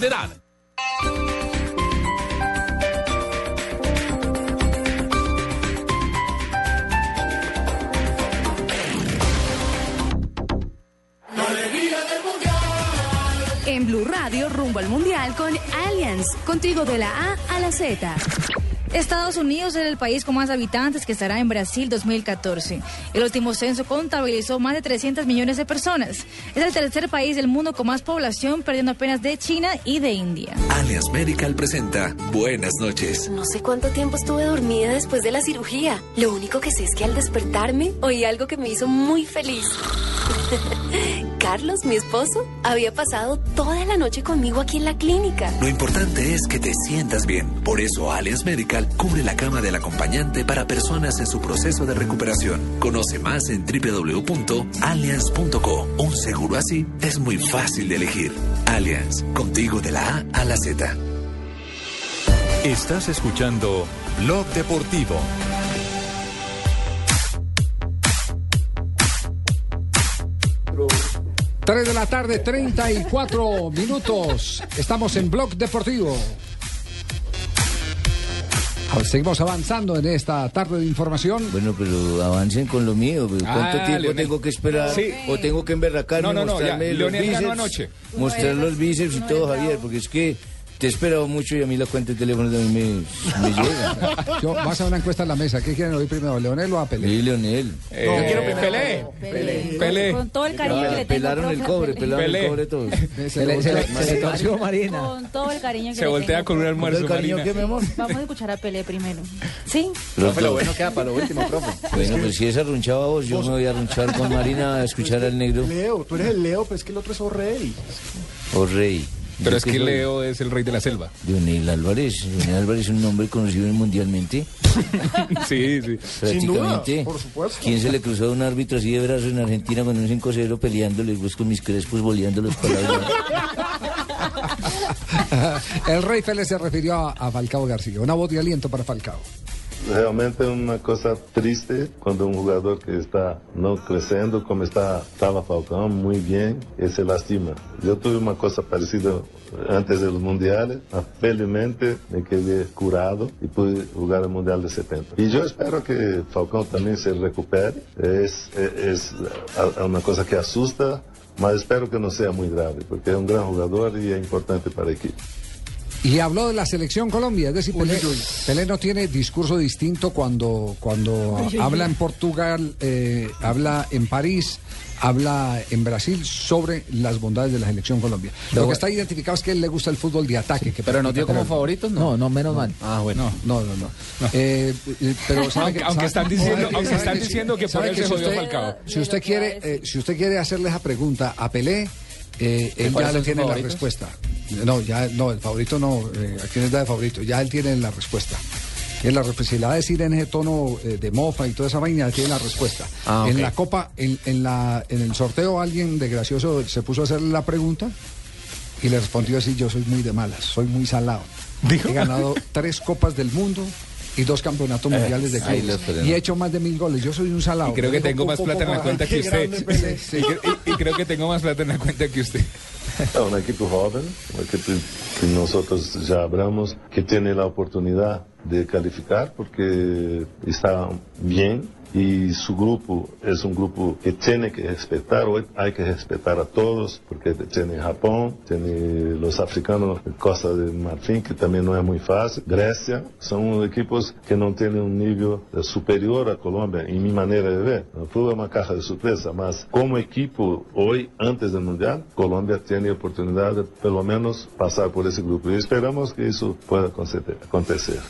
de edad. En Blue Radio, rumbo al Mundial con Allianz, contigo de la A a la Z. Estados Unidos es el país con más habitantes que estará en Brasil 2014. El último censo contabilizó más de 300 millones de personas. Es el tercer país del mundo con más población, perdiendo apenas de China y de India. Allianz Medical presenta Buenas noches. No sé cuánto tiempo estuve dormida después de la cirugía. Lo único que sé es que al despertarme oí algo que me hizo muy feliz. Carlos, mi esposo, había pasado toda la noche conmigo aquí en la clínica. Lo importante es que te sientas bien. Por eso Allianz Medical cubre la cama del acompañante para personas en su proceso de recuperación. Conoce más en www.allianz.co. Un seguro así es muy fácil de elegir. Allianz, contigo de la A a la Z. Estás escuchando Blog Deportivo. Tres de la tarde, 34 minutos. Estamos en Blog Deportivo. Seguimos avanzando en esta tarde de información. Bueno, pero avancen con lo mío. ¿Cuánto Ah, tiempo Leonel. tengo que esperar? Sí. ¿O tengo que emberracarme, No, no, no, mostrarme ya, los bíceps? anoche. Mostrar los bíceps y todo, Javier, porque es que te he esperado mucho y a mí la cuenta de teléfono también me, me llega. Yo, vas a una encuesta en la mesa. ¿Qué quieren oír primero, Leonel o a Pelé? Sí, Leonel. Eh, Yo quiero Pelé. Pelé. Pelé. Con todo el cariño que le tengo, Pelaron el cobre, Pelé. pelaron Pelé. el cobre todos. Se le- se le- se le torció Marina. Con todo el cariño que Se le voltea tengo. con un almuerzo, ¿Con todo el cariño mi amor? Vamos a escuchar a Pelé primero. ¿Sí? Profe, lo bueno queda para lo último, profe. Bueno, pues si es arrunchado a vos, yo me voy a arrunchar con Marina a escuchar al negro. Leo, tú eres el Leo, pero es que el otro es O'Reilly. O rey. Pero ¿Yo es que soy? Leo es el rey de la selva. Leonel Álvarez. Leonel Álvarez es un nombre conocido mundialmente. Sí, sí. Prácticamente. por supuesto. ¿Quién se le cruzó a un árbitro así de brazos en Argentina con un 5-0 peleándole pues, con mis crespos boleándolos para la El Rey Félix se refirió a, a Falcao García. Una voz de aliento para Falcao. Realmente es una cosa triste cuando un jugador que está no creciendo como está, estaba Falcão muy bien se lastima. Yo tuve una cosa parecida antes de los mundiales. Ah, Felizmente me quedé curado y pude jugar el mundial de 70. Y yo espero que Falcão también se recupere. Es, es, es a- una cosa que asusta, mas espero que no sea muy grave porque es un gran jugador y es importante para el equipo. Y habló de la selección Colombia, es decir, Pelé. Pelé no tiene discurso distinto cuando, cuando habla en Portugal, eh, habla en París, habla en Brasil sobre las bondades de la selección Colombia. Lo que está identificado es que a él le gusta el fútbol de ataque. que pero nos dio como favoritos, ¿no? No, no, menos mal. Ah, bueno. No, no, no. Eh, eh, pero Aunque- que- aunque están diciendo- aunque están diciendo que por él se si jodió usted- Falcao. Si usted quiere, eh, si usted quiere hacerle esa pregunta a Pelé, eh, él ¿Cuáles ya sus tiene la respuesta. No, ya no, el favorito no. eh, ¿A quién es da de favorito? Ya él tiene la respuesta. En la respuesta, si la va a decir en ese tono eh, de mofa y toda esa vaina, tiene la respuesta. Ah, En la copa, en, en la, en el sorteo, alguien de gracioso se puso a hacerle la pregunta y le respondió así: Yo soy muy de malas, soy muy salado. He ganado tres copas del mundo y dos campeonatos Eh, mundiales de clubes. Y he hecho más de mil goles. Yo soy un salado. Y creo que tengo "Po, más plata en la po". cuenta que usted. y, creo que tengo más plata en la cuenta que usted. É uma equipe joven, uma equipe que nosotros ya hablamos, que tiene la oportunidad de calificar porque está bien y su grupo es un grupo que tiene que respetar, hoy hay que respetar a todos porque tiene Japón, tiene los africanos Costa de Marfim, que también no es muy fácil, Grecia, son equipos que no tienen un nivel superior a Colombia, en mi manera de ver. El es una caja de sorpresa, mas como equipo hoy, antes del Mundial, Colombia tiene oportunidad de pelo menos pasar por ese grupo y esperamos que eso pueda acontecer.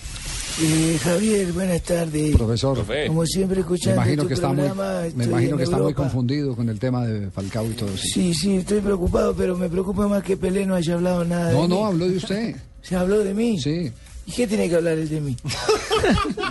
Eh, Javier, buenas tardes. Profesor, Como siempre, me escuchando imagino tu que está muy, programa, me imagino que está muy confundido con el tema de Falcao y todo eso. Sí, sí, estoy preocupado, pero me preocupa más que Pelé no haya hablado nada de No, mí. no, habló de usted. ¿Se habló de mí? Sí. ¿Y qué tiene que hablar él de mí?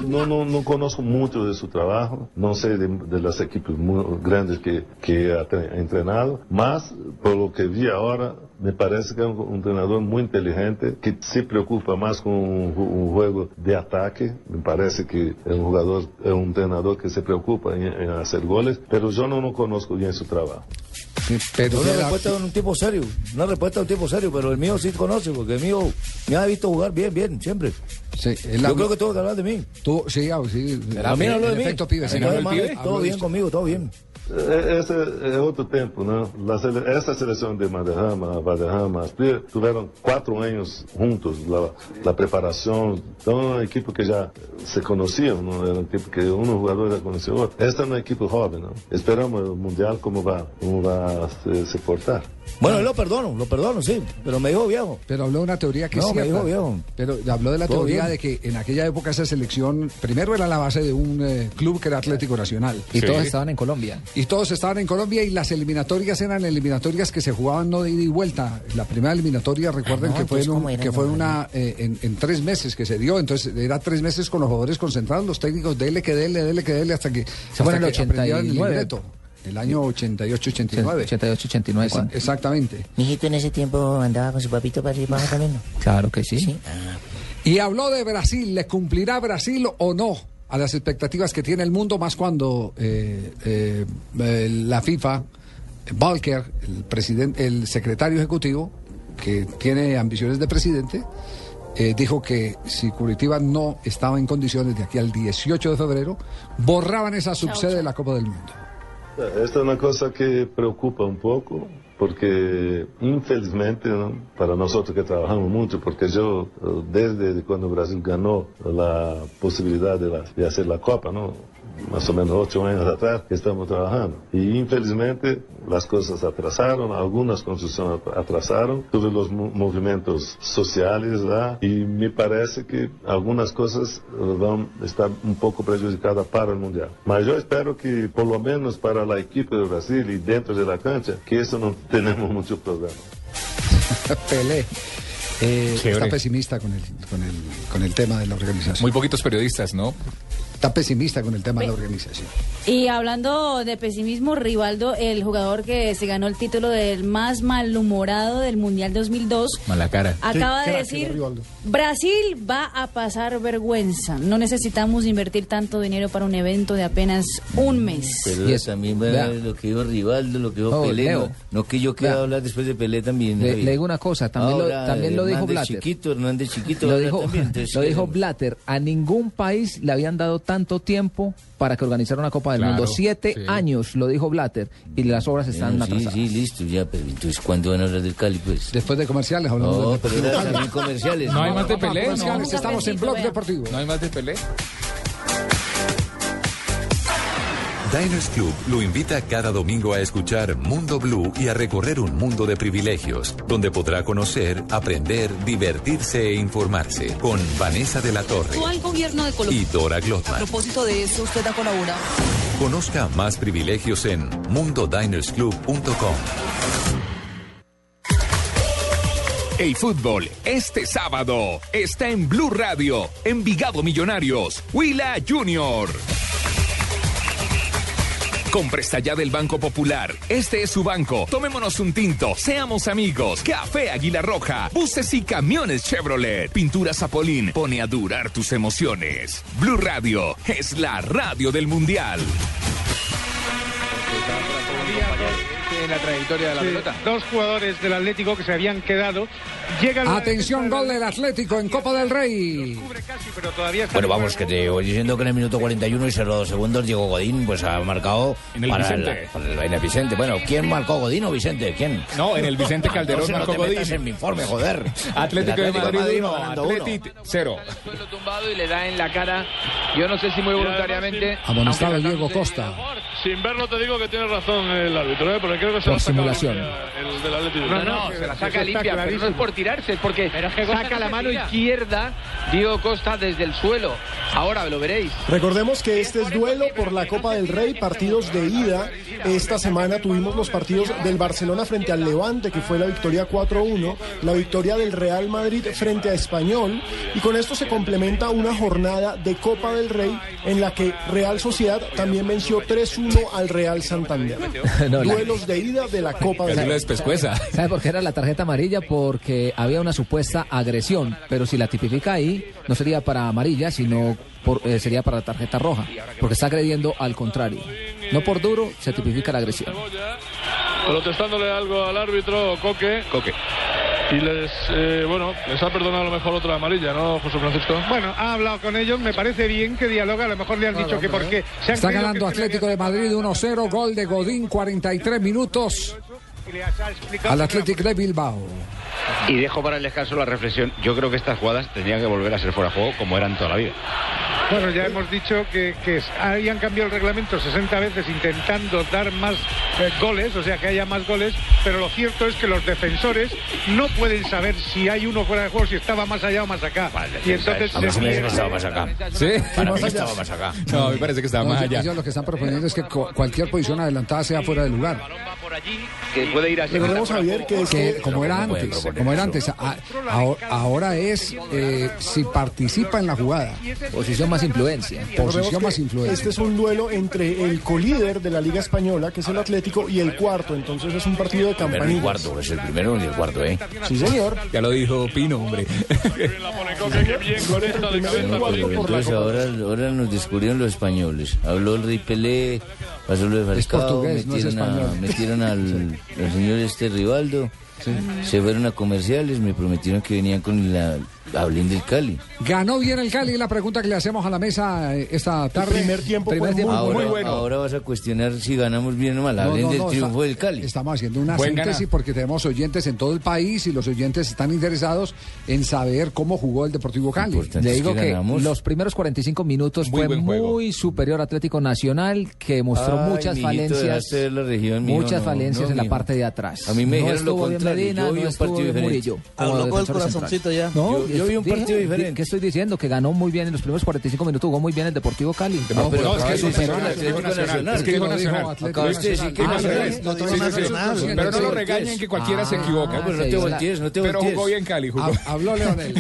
No, no, no conozco mucho de su trabajo, no sé de, de las equipos grandes que, que ha tre- entrenado, mas por lo que vi ahora, me parece que es un, entrenador muy inteligente, que se preocupa más con un juego de ataque, me parece que es un jugador, es un entrenador que se preocupa en, en hacer goles, pero yo no, no conozco bien su trabajo. Pero una respuesta de un tipo serio, una respuesta de un tipo serio, pero el mío sí conoce, porque el mío me ha visto jugar bien, bien, siempre. Sí, Yo creo que tuvo que hablar de mí. Tú, sí, ah, sí. A mí no habló de en mí. efecto, pibe, sí, el pibe. todo bien conmigo, todo bien. Eh, Ese es otro tiempo, ¿no? La sele- esa selección de Maderrama, Valderrama, Aspire, tuvieron cuatro años juntos, la, la preparación, son un equipo que ya se conocían, ¿no? Era un equipo que uno jugador ya conocía otro. Este es un equipo joven, ¿no? Esperamos el Mundial cómo va, cómo va a se, se portar. Bueno, lo perdono, lo perdono, sí, pero me dijo viejo. Pero habló de una teoría que No, es me dijo viejo. Pero habló de la Todo teoría bien. de que en aquella época esa selección primero era la base de un eh, club que era Atlético Nacional. Y todos estaban en Colombia. Y todos estaban en Colombia y las eliminatorias eran eliminatorias que se jugaban no de ida y vuelta. La primera eliminatoria, recuerden Ah, no, que fue, en, que fue una eh, en, en tres meses que se dio. Entonces era tres meses con los jugadores concentrados, los técnicos, dele que dele, dele que dele, hasta que, Se hasta el que el 89. libreto. El año 88-89. 88-89. Esa- Exactamente. Mijito en ese tiempo andaba con su papito para y para también, ¿no? Claro que sí. Y habló de Brasil, ¿le cumplirá Brasil o no a las expectativas que tiene el mundo, más cuando eh, eh, la FIFA, Volker, el, presidente, el secretario ejecutivo, que tiene ambiciones de presidente, eh, dijo que si Curitiba no estaba en condiciones de aquí al 18 de febrero, borraban esa subsede de la Copa del Mundo. Esta es una cosa que preocupa un poco, porque infelizmente para nosotros que trabajamos mucho, porque yo eh, desde cuando Brasil ganó la posibilidad de, de hacer la Copa, ¿no? Más o menos ocho años atrás, que estamos trabajando. Y infelizmente las cosas atrasaron, algunas construcciones atrasaron, todos los mo- movimientos sociales, ¿verdad? y me parece que algunas cosas van a estar un poco prejudicadas para el Mundial. Mas yo espero que por lo menos para la equipe de Brasil y dentro de la cancha, que eso no tenemos mucho problema. Pelé. Eh, está pesimista con el, con, el, con el tema de la organización. Muy poquitos periodistas, ¿no? Está pesimista con el tema de la organización. Y hablando de pesimismo, Rivaldo, el jugador que se ganó el título del más malhumorado del Mundial 2002, Mala cara. acaba de decir, Brasil va a pasar vergüenza. No necesitamos invertir tanto dinero para un evento de apenas un mes. Pero Y eso, también vea. lo que dijo Rivaldo, lo que dijo Oh, Pelé. Leo. No, no que yo quiera hablar después de Pelé también. Le, le digo una cosa, también, Ahora, lo, también lo dijo Blatter. Chiquito, Hernández Chiquito. Lo dijo, también, lo dijo. Blatter. A ningún país le habían dado tanto tiempo para que organizara una Copa del Claro, Mundo. Siete sí. años, lo dijo Blatter, y las obras están Bueno, sí, atrasadas. sí, listo, ya, pero entonces, ¿cuándo van a hablar del Cali, pues? Después de comerciales hablamos No, del pero también comerciales. No hay más de Pelé, comerciales, ¿no? Estamos en Blog Deportivo. ¿No hay más de Pelé? Diners Club lo invita cada domingo a escuchar Mundo Blue y a recorrer un mundo de privilegios, donde podrá conocer, aprender, divertirse e informarse con Vanessa de la Torre Actual gobierno de Colombia. y Dora A Glotman. propósito de eso, usted ha colaborado. Conozca más privilegios en mundodinersclub.com. El fútbol este sábado está en Blue Radio, Envigado Millonarios, Huila Junior. Con presta ya del Banco Popular. Este es su banco. Tomémonos un tinto. Seamos amigos. Café Águila Roja. Buses y camiones Chevrolet. Pintura Zapolín. Pone a durar tus emociones. Blue Radio es la radio del Mundial. En la trayectoria de la pelota. Dos jugadores del Atlético que se habían quedado. Llegan Atención, gol del Atlético en Copa del Rey. pero todavía está Bueno, vamos, que te voy diciendo que en el minuto 41 y 02 segundos Diego Godín pues ha marcado En el para Vicente. la- para el, en el Vicente. Bueno, ¿quién marcó Godín o Vicente? ¿Quién? No, en el Vicente Calderón Entonces marcó no te metas Godín. en mi informe, joder. Atlético, El de Madrid, ganando uno. Atlético cero. tumbado y le da en la cara, yo no sé si muy voluntariamente. Amonestado Diego Costa. Sin verlo te digo que tiene razón el árbitro, ¿eh? porque creo que se Por simulación. limpia el del Atlético. No, no, se la saca limpia, pero no es por tirarse, es porque saca la mano izquierda Diego Costa desde el suelo. Ahora lo veréis. Recordemos que este es duelo por la Copa del Rey, partidos de ida. Esta semana tuvimos los partidos del Barcelona frente al Levante, que fue la victoria 4-1, la victoria del Real Madrid frente a Español, y con esto se complementa una jornada de Copa del Rey en la que Real Sociedad también venció 3-1 al Real Santander. No, la- Duelos de ida de la Copa del Rey. ¿Sabe por qué era la tarjeta amarilla? Porque había una supuesta agresión, pero si la tipifica ahí, no sería para amarilla, sino por- eh, sería para la tarjeta roja, porque está agrediendo al contrario. No por duro se tipifica la agresión. Protestándole algo al árbitro Coque. Coque. Y les, eh, bueno, les ha perdonado a lo mejor otra amarilla, ¿no, José Francisco? Bueno, ha hablado con ellos, me parece bien que dialoga, a lo mejor le han dicho que porque se han Está ganando Atlético de Madrid 1-0, gol de Godín, 43 minutos al Atlético de Bilbao. Y dejo para el descanso la reflexión. Yo creo que estas jugadas tendrían que volver a ser fuera de juego como eran toda la vida. Bueno, ya hemos dicho que, que habían cambiado el reglamento 60 veces intentando dar más eh, goles, o sea que haya más goles, pero lo cierto es que los defensores no pueden saber si hay uno fuera de juego, si estaba más allá o más acá. y entonces A mí se que estaba más acá. ¿Sí? Para mí estaba más acá. No, me parece que estaba No, más allá. Ellos lo que están proponiendo es que cu- cualquier posición adelantada sea fuera de lugar. Que puede ir a Recordemos, Javier, que es Que, que como era antes, como era antes, a- a- ahora es eh, si participa en la jugada. Posición más influencia. Posición más influencia. Este es un duelo entre el colíder de la Liga Española, que es el Atlético, y el cuarto. Entonces es un partido de campanillas. cuarto, es el primero y el cuarto, ¿eh? Sí, señor. Ya lo dijo Pino, hombre. Entonces ahora, ahora nos descubrieron los españoles. Habló el rey Pelé, pasó lo de Falcao, portugués, no es metieron, a- español. Al, al señor este Rivaldo, se fueron a comerciales, me prometieron que venían con la Hablín del Cali. Ganó bien el Cali, la pregunta que le hacemos a la mesa eh, esta tarde. primer tiempo Primer fue tiempo muy muy ahora, bueno. ahora vas a cuestionar si ganamos bien o mal. No, Hablen no, del no, triunfo está- del Cali. Estamos haciendo una Buen síntesis ganar. porque tenemos oyentes en todo el país y los oyentes están interesados en saber cómo jugó el Deportivo Cali. Le digo que, los primeros 45 minutos Muy fue muy superior Atlético Nacional, que mostró Ay, muchas falencias, ver la región, muchas no, falencias no, en la parte de atrás. A mí me no dijeron lo contrario, Medina, yo vi no un partido diferente. Murillo. Habló con el corazoncito ya. No, Yo- yo vi un partido di- diferente. ¿Qué estoy diciendo? Que ganó muy bien en los primeros 45 minutos, jugó muy bien el Deportivo Cali. No, pero no, es que superó al Atlético Nacional. Es dijo Nacional. Ah, Pero no lo regañen que cualquiera se Ah, equivoca. No, pero sí, te voltees, no te Pero voltees. jugó bien Cali, jugó. Hab- Habló Leonel.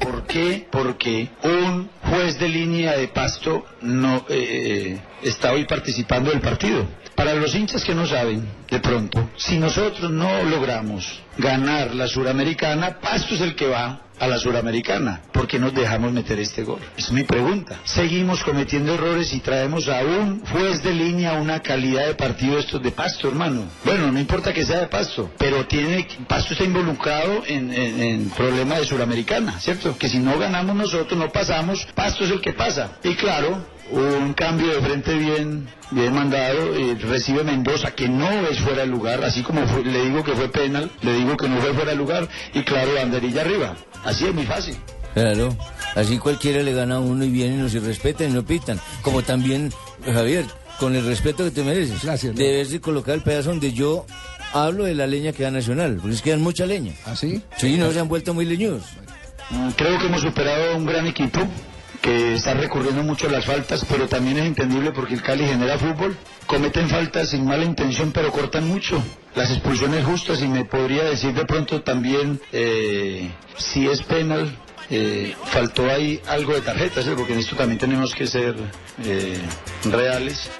¿Por qué? Porque un juez de línea de pasto no eh, está hoy participando del partido. Para los hinchas que no saben, de pronto, si nosotros no logramos ganar la suramericana, Pasto es el que va a la suramericana. ¿Por qué nos dejamos meter este gol? Es mi pregunta. Seguimos cometiendo errores y traemos a un juez de línea una calidad de partido estos de Pasto, hermano. Bueno, no importa que sea de Pasto, pero tiene Pasto está involucrado en, en, en problema de suramericana, ¿cierto? Que si no ganamos nosotros, no pasamos, Pasto es el que pasa. Y claro, un cambio de frente bien, bien mandado, eh, recibe Mendoza, que no es fuera de lugar, así como fue- le digo que fue penal, le digo que no fue fuera de lugar, y claro, banderilla arriba. Así es muy fácil. Claro, así cualquiera le gana a uno y vienen y nos irrespetan y no pitan. Como también, Javier, con el respeto que te mereces, debes de colocar el pedazo donde yo hablo de la leña que da Nacional, porque es que dan mucha leña. ¿Ah, sí? Sí, no se han vuelto muy leñudos. Mm, Creo que hemos superado un gran equipo que está recurriendo mucho a las faltas, pero también es entendible porque el Cali genera fútbol. Cometen faltas sin mala intención, pero cortan mucho. Las expulsiones justas y me podría decir de pronto también eh, si es penal. eh, faltó ahí algo de tarjetas, ¿eh? porque en esto también tenemos que ser eh, reales.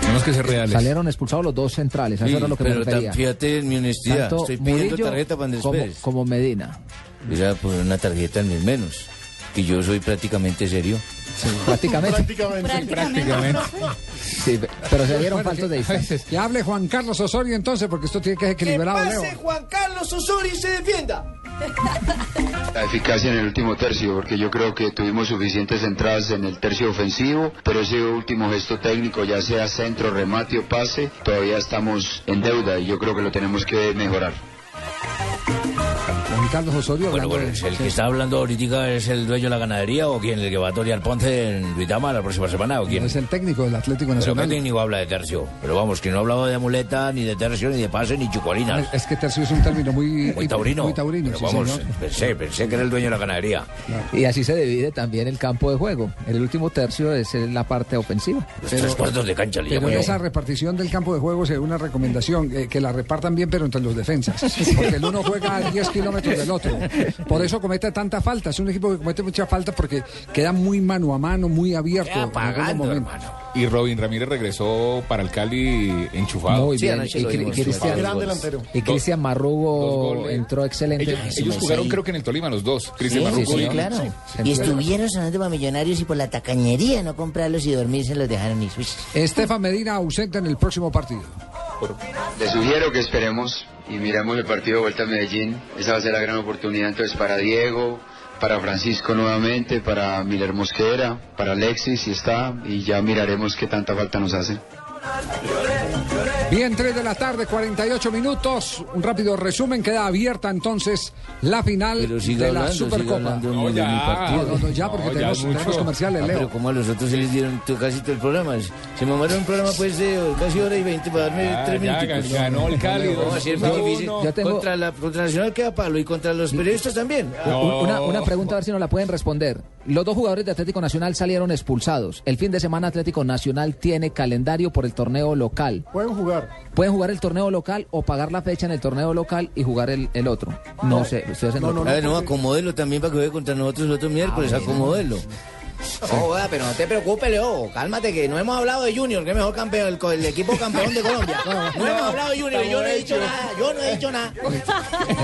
Tenemos que ser reales. Salieron expulsados los dos centrales, Sí, eso era lo que me pero ta- refería. fíjate en mi honestidad, Tanto estoy pidiendo Murillo tarjeta para Andrés como, Pérez. como Medina. Mira, por una tarjeta ni menos. Que yo soy prácticamente serio. prácticamente. Prácticamente. Prácticamente. Sí, pero se dieron Bueno, faltas de distancia. Que hable Juan Carlos Osorio entonces, porque esto tiene que ser equilibrado, Leo. Juan Carlos Osorio y se defienda. La eficacia en el último tercio, porque yo creo que tuvimos suficientes entradas en el tercio ofensivo, pero ese último gesto técnico, ya sea centro, remate o pase, todavía estamos en deuda y yo creo que lo tenemos que mejorar. Juan Carlos Osorio Bueno, hablando bueno, de- el que está hablando ahorita es el dueño de la ganadería o quién, el que va a torear Ponce en Duitama la próxima semana o quién. Es el técnico del Atlético Pero Nacional. qué técnico habla de tercio. Pero vamos, que no ha hablado de amuleta, ni de tercio, ni de pase, ni chucualinas. Es que tercio es un término muy, Muy taurino. Muy taurino, Pero sí, vamos, señor. pensé, pensé que era el dueño de la ganadería. Y así se divide también el campo de juego. El último tercio es la parte ofensiva. Los tres cuartos de cancha le Pero esa repartición del campo de juego es una recomendación, eh, que la repartan bien, pero entre los defensas. Porque el uno juega a 10 kilómetros del otro. Por eso comete tanta falta. Es un equipo que comete mucha falta porque queda muy mano a mano, muy abierto. en algunos momentos. Y Robin Ramírez regresó para el Cali enchufado. Muy bien. y, Cri- Cristian, y Cristian Marrugo entró excelente. Ellos, ellos jugaron creo que en el Tolima los dos. Cristian Sí, Marrugo sí, y- claro. Sí. Y estuvieron sonando para millonarios y por la tacañería no comprarlos y dormirse los dejaron y. Estefan Medina ausente en el próximo partido. Le sugiero que esperemos y miremos el partido de vuelta a Medellín. Esa va a ser la gran oportunidad entonces para Diego, para Francisco nuevamente, para Miller Mosquera, para Alexis si está y ya miraremos qué tanta falta nos hace. Bien, 3 de la tarde, 48 minutos. Un rápido resumen. Queda abierta entonces la final de la hablando, Supercopa. mi partido. No, no, ya, porque tenemos, tenemos comerciales, Ah, Leo. pero como a los otros se les dieron casi todo el programa. Se mamaron un programa pues de casi hora y veinte para darme Ya, tres ya, minutos. ganó el Cali, No, es dos muy a difícil. tengo- Contra la contra Nacional queda palo y contra los periodistas también. Una, una pregunta a ver si nos la pueden responder. Los dos jugadores de Atlético Nacional salieron expulsados. El fin de semana Atlético Nacional tiene calendario por el torneo local. Pueden jugar. Pueden jugar el torneo local o pagar la fecha en el torneo local y jugar el, el otro. No, sé, estoy haciendo a ver, no, acomódelo también para que juegue contra nosotros el otro miércoles, acomódelo. Joda, pero no te preocupes, Leo. Cálmate, que no hemos hablado de Junior, que es mejor campeón, el, equipo campeón de Colombia. No hemos hablado de Junior, yo no he dicho nada, yo no he dicho nada.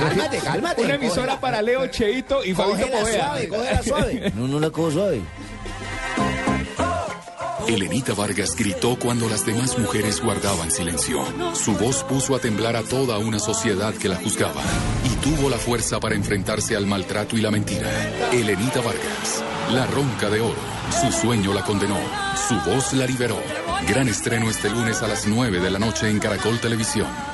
Cálmate, cálmate. Una emisora para Leo Cheito y Cógela Povea. suave, cógela suave. No, no la cojo suave. Elenita Vargas gritó cuando las demás mujeres guardaban silencio. Su voz puso a temblar a toda una sociedad que la juzgaba y tuvo la fuerza para enfrentarse al maltrato y la mentira. Elenita Vargas, la ronca de oro. Su sueño la condenó, su voz la liberó. Gran estreno este lunes a las 9 de la noche en Caracol Televisión.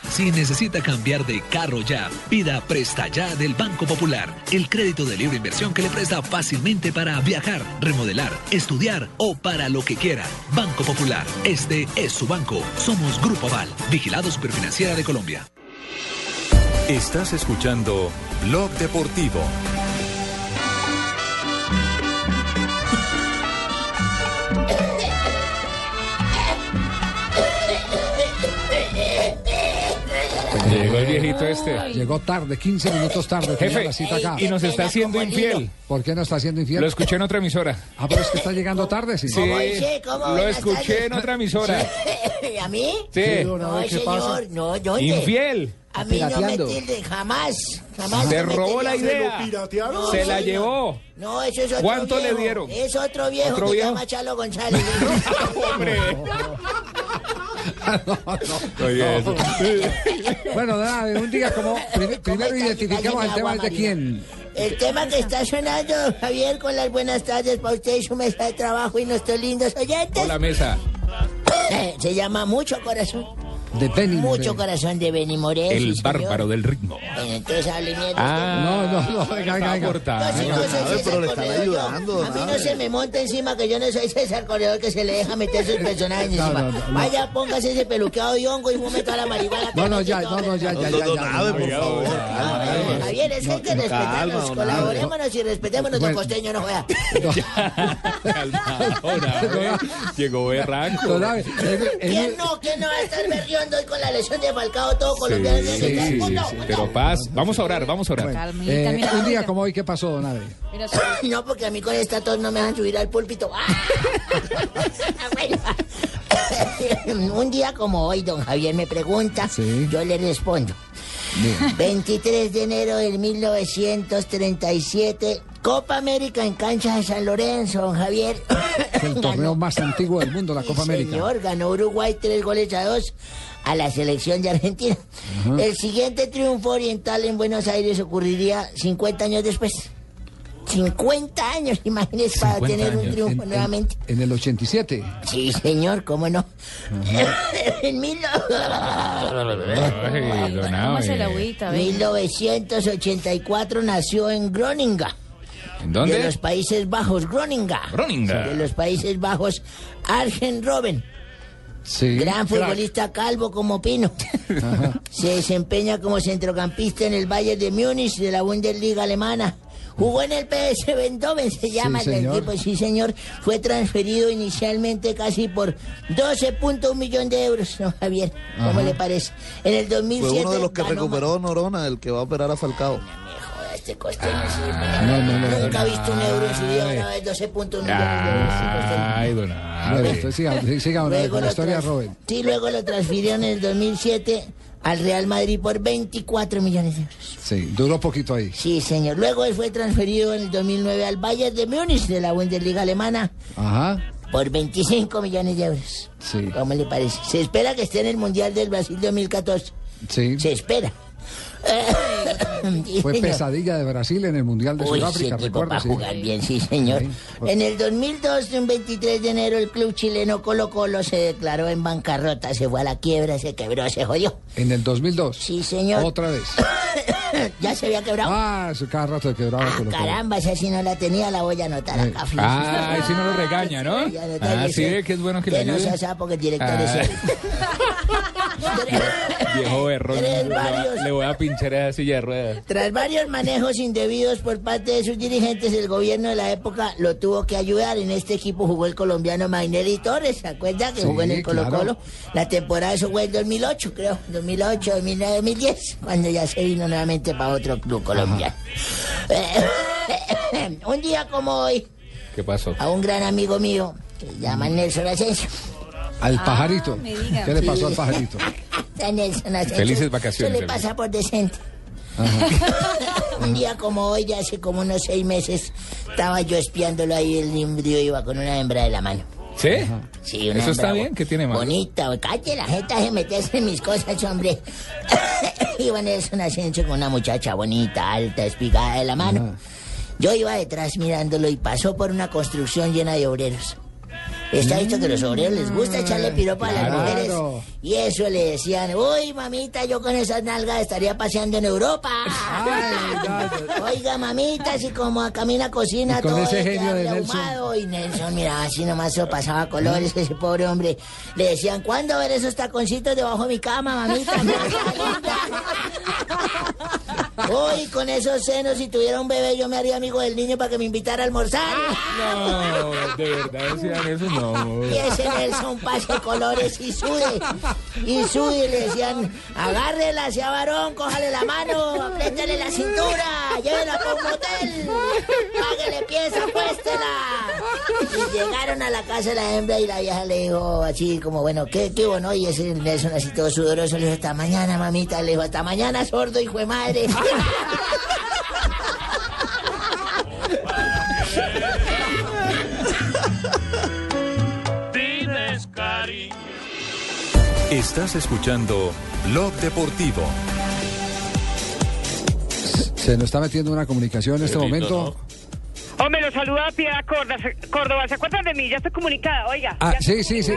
Si necesita cambiar de carro ya, pida Presta Ya del Banco Popular, el crédito de libre inversión que le presta fácilmente para viajar, remodelar, estudiar o para lo que quiera. Banco Popular, este es su banco. Somos Grupo Aval, vigilado Superfinanciera de Colombia. Estás escuchando Blog Deportivo. Llegó el viejito este. Llegó tarde, 15 minutos tarde. Jefe, la cita acá. y nos está haciendo infiel. ¿Por qué no está haciendo infiel? Lo escuché en otra emisora. Ah, pero es que está llegando tarde, sí. Sí, lo escuché en otra emisora. ¿Y a mí? Sí. No, señor, no, ¿dónde? Infiel. A mí no me tilde, jamás, jamás. Se robó la idea. No, Se la señor. llevó. No, eso es otro ¿Cuánto le dieron? Es otro viejo ¿Otro que viejo? llama Chalo González. Hombre. Oye, eso. Bueno, nada, un día como. prim- primero identificamos el tema de quién. El tema que está sonando, Javier, con las buenas tardes para usted y su mesa de trabajo y nuestros lindos oyentes. Hola, mesa. Eh, Se llama Mucho Corazón. De Benny Mucho Corazón de Benny Morel. El sí, señor. bárbaro del ritmo. Eh, Entonces hable mierda. Ah, No, no, no, venga, venga. No, si no soy César pero le están Corredor, yo- ayudando, A mí no se me monta encima que yo no soy César Corredor que se le deja meter sus personajes No, encima. no, no, no. Vaya, póngase ese peluqueado de hongo y fume toda la marihuana. No, no, ya, no, no, ya, ya, ya. No, no, no, por favor. Javier, es que hay que no, respetarnos, calma, colaborémonos y respetémonos, don Bueno. Costeño, no juega. Calmado, Nave. Llegó berranco. ¿Quién no? ¿Quién no va a estar hoy con la lesión de Falcao todo colombiano? sí, sí, sí, sí, pero paz. Vamos a orar, vamos a orar. eh, un día como hoy, ¿qué pasó, Don Abe? No, porque a mí con esta tos no me dejan subir al púlpito. Bueno. Un día como hoy, don Javier me pregunta, yo le respondo. 23 de enero del 1937, Copa América en cancha de San Lorenzo, don Javier. Es el torneo más antiguo del mundo, la Copa América. Señor, ganó Uruguay tres goles a dos a la selección de Argentina. Ajá. El siguiente triunfo oriental en Buenos Aires ocurriría 50 años después. 50 años, imagínese, para 50 tener un triunfo En- nuevamente. En el 87. Sí, señor, cómo no. en mil... Ay, agüita, ve? 1984 nació en Groninga. ¿En dónde? De los Países Bajos, Groninga. Groninga. De los Países Bajos, Arjen Robben. Sí. Gran futbolista calvo como Pino. Se desempeña como centrocampista en el Bayern de Múnich de la Bundesliga alemana. Jugó en el PS Eindhoven, se llama el señor. equipo, sí señor. Fue transferido inicialmente casi por 12.1 millón de euros, ¿no, Javier? ¿Cómo Ajá. le parece? En el 2007 Fue uno de los que recuperó Norona, el que va a operar a Falcao. Este costeño sí, No, no, no. Nunca ha visto un euro en su vida, una vez 12.1 millones de euros. sí, costeño. Ay, don usted siga, sí, Luego con la lo historia Robin. Sí, luego lo transfirieron en el 2007 al Real Madrid por 24 millones de euros. Sí, duró poquito ahí. Sí, señor. Luego él fue transferido en el 2009 al Bayern de Múnich de la Bundesliga alemana Ajá. por 25 millones de euros. Sí. ¿Cómo le parece? Se espera que esté en el Mundial del Brasil 2014. Sí. Se espera. Sí, Fue señor. pesadilla de Brasil en el Mundial de Uy, Sudáfrica, tipo recuerda. sí. jugar bien, sí, señor. En el 2002, un 23 de enero, el club chileno Colo Colo se declaró en bancarrota, se fue a la quiebra, se quebró, se jodió. En el 2002. Sí, señor. Otra vez. ya se había quebrado. Ah, eso cada rato se quebraba. Ah, Colo Colo. caramba, esa sí no la tenía, la voy a anotar Eh. acá. Felipe. Ah, si no lo regaña, ¿no? Ah, sí, ve que es bueno que le que no ayude. sea sapo, que el director Ah. es él. Viejo. Tres Le voy a- varios. A pinchar silla de ruedas. Tras varios manejos indebidos por parte de sus dirigentes, el gobierno de la época lo tuvo que ayudar. En este equipo jugó el colombiano Mayneri Torres, ¿se acuerda? Que Sí, jugó en el Colo claro. Colo. La temporada eso fue en 2008, creo. 2008, 2009, 2010, cuando ya se vino nuevamente para otro club colombiano. Un día como hoy, ¿Qué pasó? a un gran amigo mío, que se llama Nelson Asensio. Al Ah, pajarito. me diga. ¿Qué le pasó al pajarito? Felices vacaciones, Se le pasa por decente. Un día como hoy, ya hace como unos seis meses, estaba yo espiándolo ahí, el limbrio iba con una hembra de la mano. ¿Sí? Sí, una Eso está bien, ¿qué tiene malo? Bonita, calle la jeta de meterse en mis cosas, hombre. iba Nelson Asensio con una muchacha bonita, alta, espigada de la mano. Yo iba detrás mirándolo y pasó por una construcción llena de obreros. Está visto que a los obreros les gusta echarle piropa a las mujeres. Y eso le decían, uy, mamita, yo con esas nalgas estaría paseando en Europa. Oiga, mamita, si como camina cocina todo ese este genio de Nelson. ahumado. Y Nelson, mira, así nomás se pasaba colores ese pobre hombre. Le decían, ¿cuándo ver esos taconcitos debajo de mi cama, mamita? Hoy con esos senos, si tuviera un bebé, yo me haría amigo del niño para que me invitara a almorzar. No, de verdad decían eso, no. Y ese Nelson pase colores y sude. Y sude, le decían, agárrela, sea varón, cójale la mano, apriétele la cintura, llévela para un motel, páguele pieza, apuéstela. Y llegaron a la casa de la hembra y la vieja le dijo así como, bueno, ¿qué, qué bueno? Y ese Nelson así todo sudoroso le dijo, hasta mañana, mamita, le dijo, hasta mañana, sordo, hijo de madre. Tienes cariño. Estás escuchando Blog Deportivo. Se nos está metiendo una comunicación en este momento. Hombre, lo saluda Piedad Córdoba. Córdoba. ¿Se acuerdan de mí? Ya estoy comunicada, oiga. Ah, ¿Ya sí, sí, sí.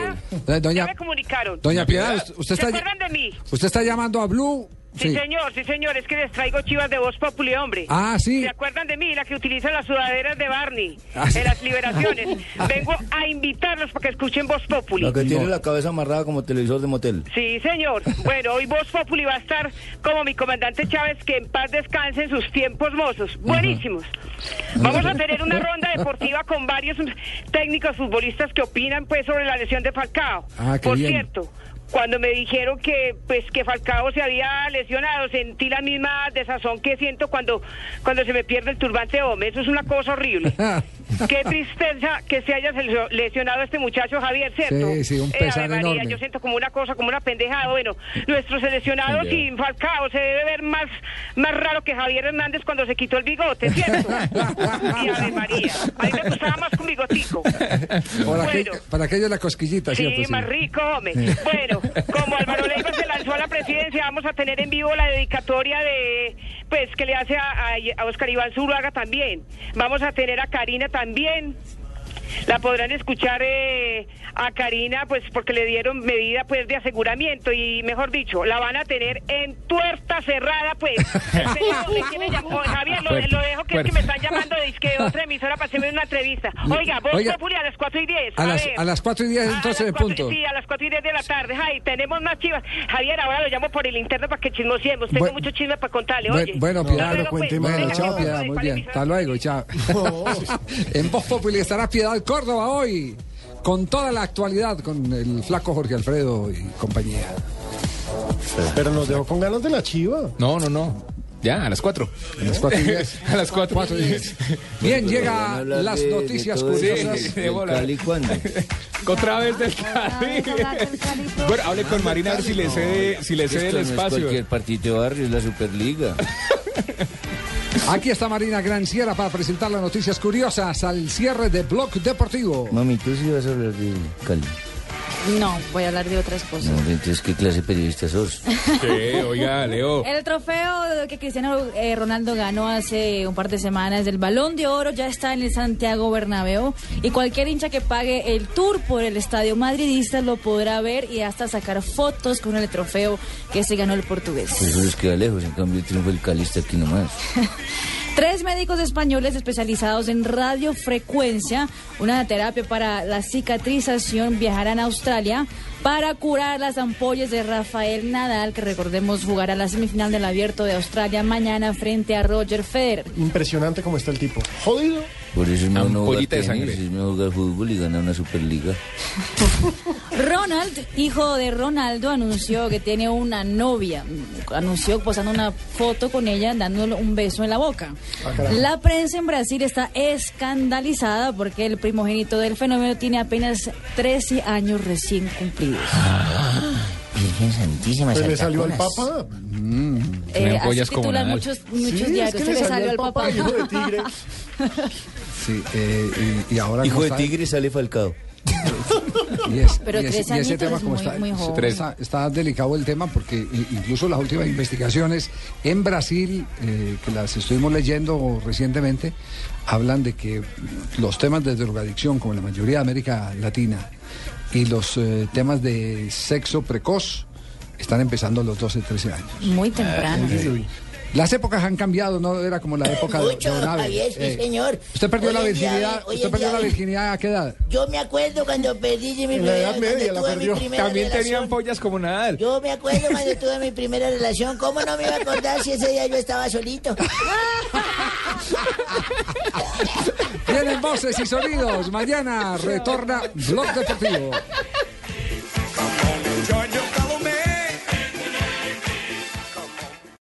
Doña, Ya me comunicaron. doña Piedad, usted- usted ¿Se está, acuerdan de mí? usted está llamando a Blue. Sí, señor, sí, señor. Es que les traigo chivas de Voz Populi, hombre. Ah, sí. ¿Se acuerdan de mí? La que utiliza las sudaderas de Barney Ah, en las liberaciones. Vengo a invitarlos para que escuchen Voz Populi. La que tiene la cabeza amarrada como televisor de motel. Sí, señor. Bueno, hoy Voz Populi va a estar como mi comandante Chávez, que en paz descanse en sus tiempos mozos. Buenísimos. Vamos a tener una ronda deportiva con varios técnicos futbolistas que opinan pues sobre la lesión de Falcao. Ah, qué Por bien. cierto, cuando me dijeron que pues que Falcao se había lesionado, sentí la misma desazón que siento cuando cuando se me pierde el turbante hombre. Eso es una cosa horrible. Qué tristeza que se haya lesio- lesionado este muchacho Javier, ¿cierto? Sí, sí, un Eh, pesar Ave María, enorme. Yo siento como una cosa, como una pendejada. Bueno, nuestro seleccionado Pendejo. sin Falcao se debe ver más, más raro que Javier Hernández cuando se quitó el bigote, ¿cierto? y Ave María. A mí me gustaba más con bigotico. Para, Bueno. aquello, para aquello la cosquillita, Sí, ¿cierto? más rico, hombre. Sí. Bueno, como Álvaro Leiva se lanzó a la presidencia, vamos a tener en vivo la dedicatoria de, pues, que le hace a, a- a Oscar Iván Zuluaga también. Vamos a tener a Karina también. La podrán escuchar eh, a Karina, pues, porque le dieron medida, pues, de aseguramiento y, mejor dicho, la van a tener en tuerta cerrada, pues. Javier, lo, dejo que es que me están llamando de disque de otra emisora para hacerme una entrevista. Oiga, vos Oiga. Populi a las 4 y 10. A las, ver. a las 4 y 10 entonces A de las punto. Sí, a las 4 y 10 de la tarde. Ay, tenemos más chivas. Javier, ahora lo llamo por el interno para que chismosiemos. Tengo Bueno, mucho chisme para contarle, oye. Bueno, Hasta Piedad, luego, pues. bueno, chao, Piedad, pues, muy ¿cuál bien. Hasta luego, chao. en Voz Populi estará Piedad Córdoba hoy, con toda la actualidad, con el flaco Jorge Alfredo y compañía. Pero nos dejó con ganas de la chiva. No, no, no. Ya, a las 4. A las 4 y 10. a las 4. Cuatro y diez. Bien, llega las noticias curiosas. Sí, de bola. Otra vez del Cali. bueno, hable con Marina a ver si le cede, si le cede el Esto no es espacio. cualquier partido de barrio, es la Superliga. Aquí está Marina Granciera para presentar las noticias curiosas al cierre de Blog Deportivo. Mami, tú sí vas a hablar de Cali. No, voy a hablar de otras cosas. No, entonces, ¿qué clase de periodista sos? Sí, oiga, Leo. El trofeo que Cristiano eh, Ronaldo ganó hace un par de semanas del Balón de Oro ya está en el Santiago Bernabéu y cualquier hincha que pague el tour por el estadio madridista lo podrá ver y hasta sacar fotos con el trofeo que se ganó el portugués. Pues eso les queda lejos, en cambio el triunfo del Cali está aquí nomás. Tres médicos españoles especializados en radiofrecuencia, una terapia para la cicatrización, viajarán a Australia para curar las ampollas de Rafael Nadal, que recordemos jugará la semifinal del Abierto de Australia mañana frente a Roger Federer. Impresionante cómo está el tipo. Jodido. Por eso es mejor no jugar Ampollita de tenis, sangre. es mejor jugar fútbol y ganar una Superliga. Ronald, hijo de Ronaldo, anunció que tiene una novia. Anunció posando una foto con ella dándole un beso en la boca. La prensa en Brasil está escandalizada porque el primogénito del fenómeno tiene apenas 13 años recién cumplidos. Virgen Santísima, Pues le salió al. Papa. Eh, así titulan muchos, muchos Sí, diarios. es que Se le salió salió al Papa, papá. hijo de tigre. Sí, eh, y, y ahora Hijo de tigre sale Falcado. Y, es- Pero y es- tres y ese tema es como muy- está, muy joven. está, está delicado el tema porque incluso las últimas investigaciones en Brasil, eh, que las estuvimos leyendo recientemente, hablan de que los temas de drogadicción, como en la mayoría de América Latina, y los eh, temas de sexo precoz, están empezando a los 12, 13 años. Muy temprano. Las épocas han cambiado, no era como la época de, Mucho, de Don Abe. Javier, sí, Eh, señor. ¿Usted perdió Hoy la día, virginidad? hoy ¿Usted perdió día- la virginidad a qué edad? Yo me acuerdo cuando perdí mi En la primera Edad Media la perdió. primera También tenían pollas como Nadal. Yo me acuerdo cuando tuve mi primera relación. ¿Cómo no me iba a acordar si ese día yo estaba solito? Vienen voces y sonidos. Mañana retorna Blog Deportivo.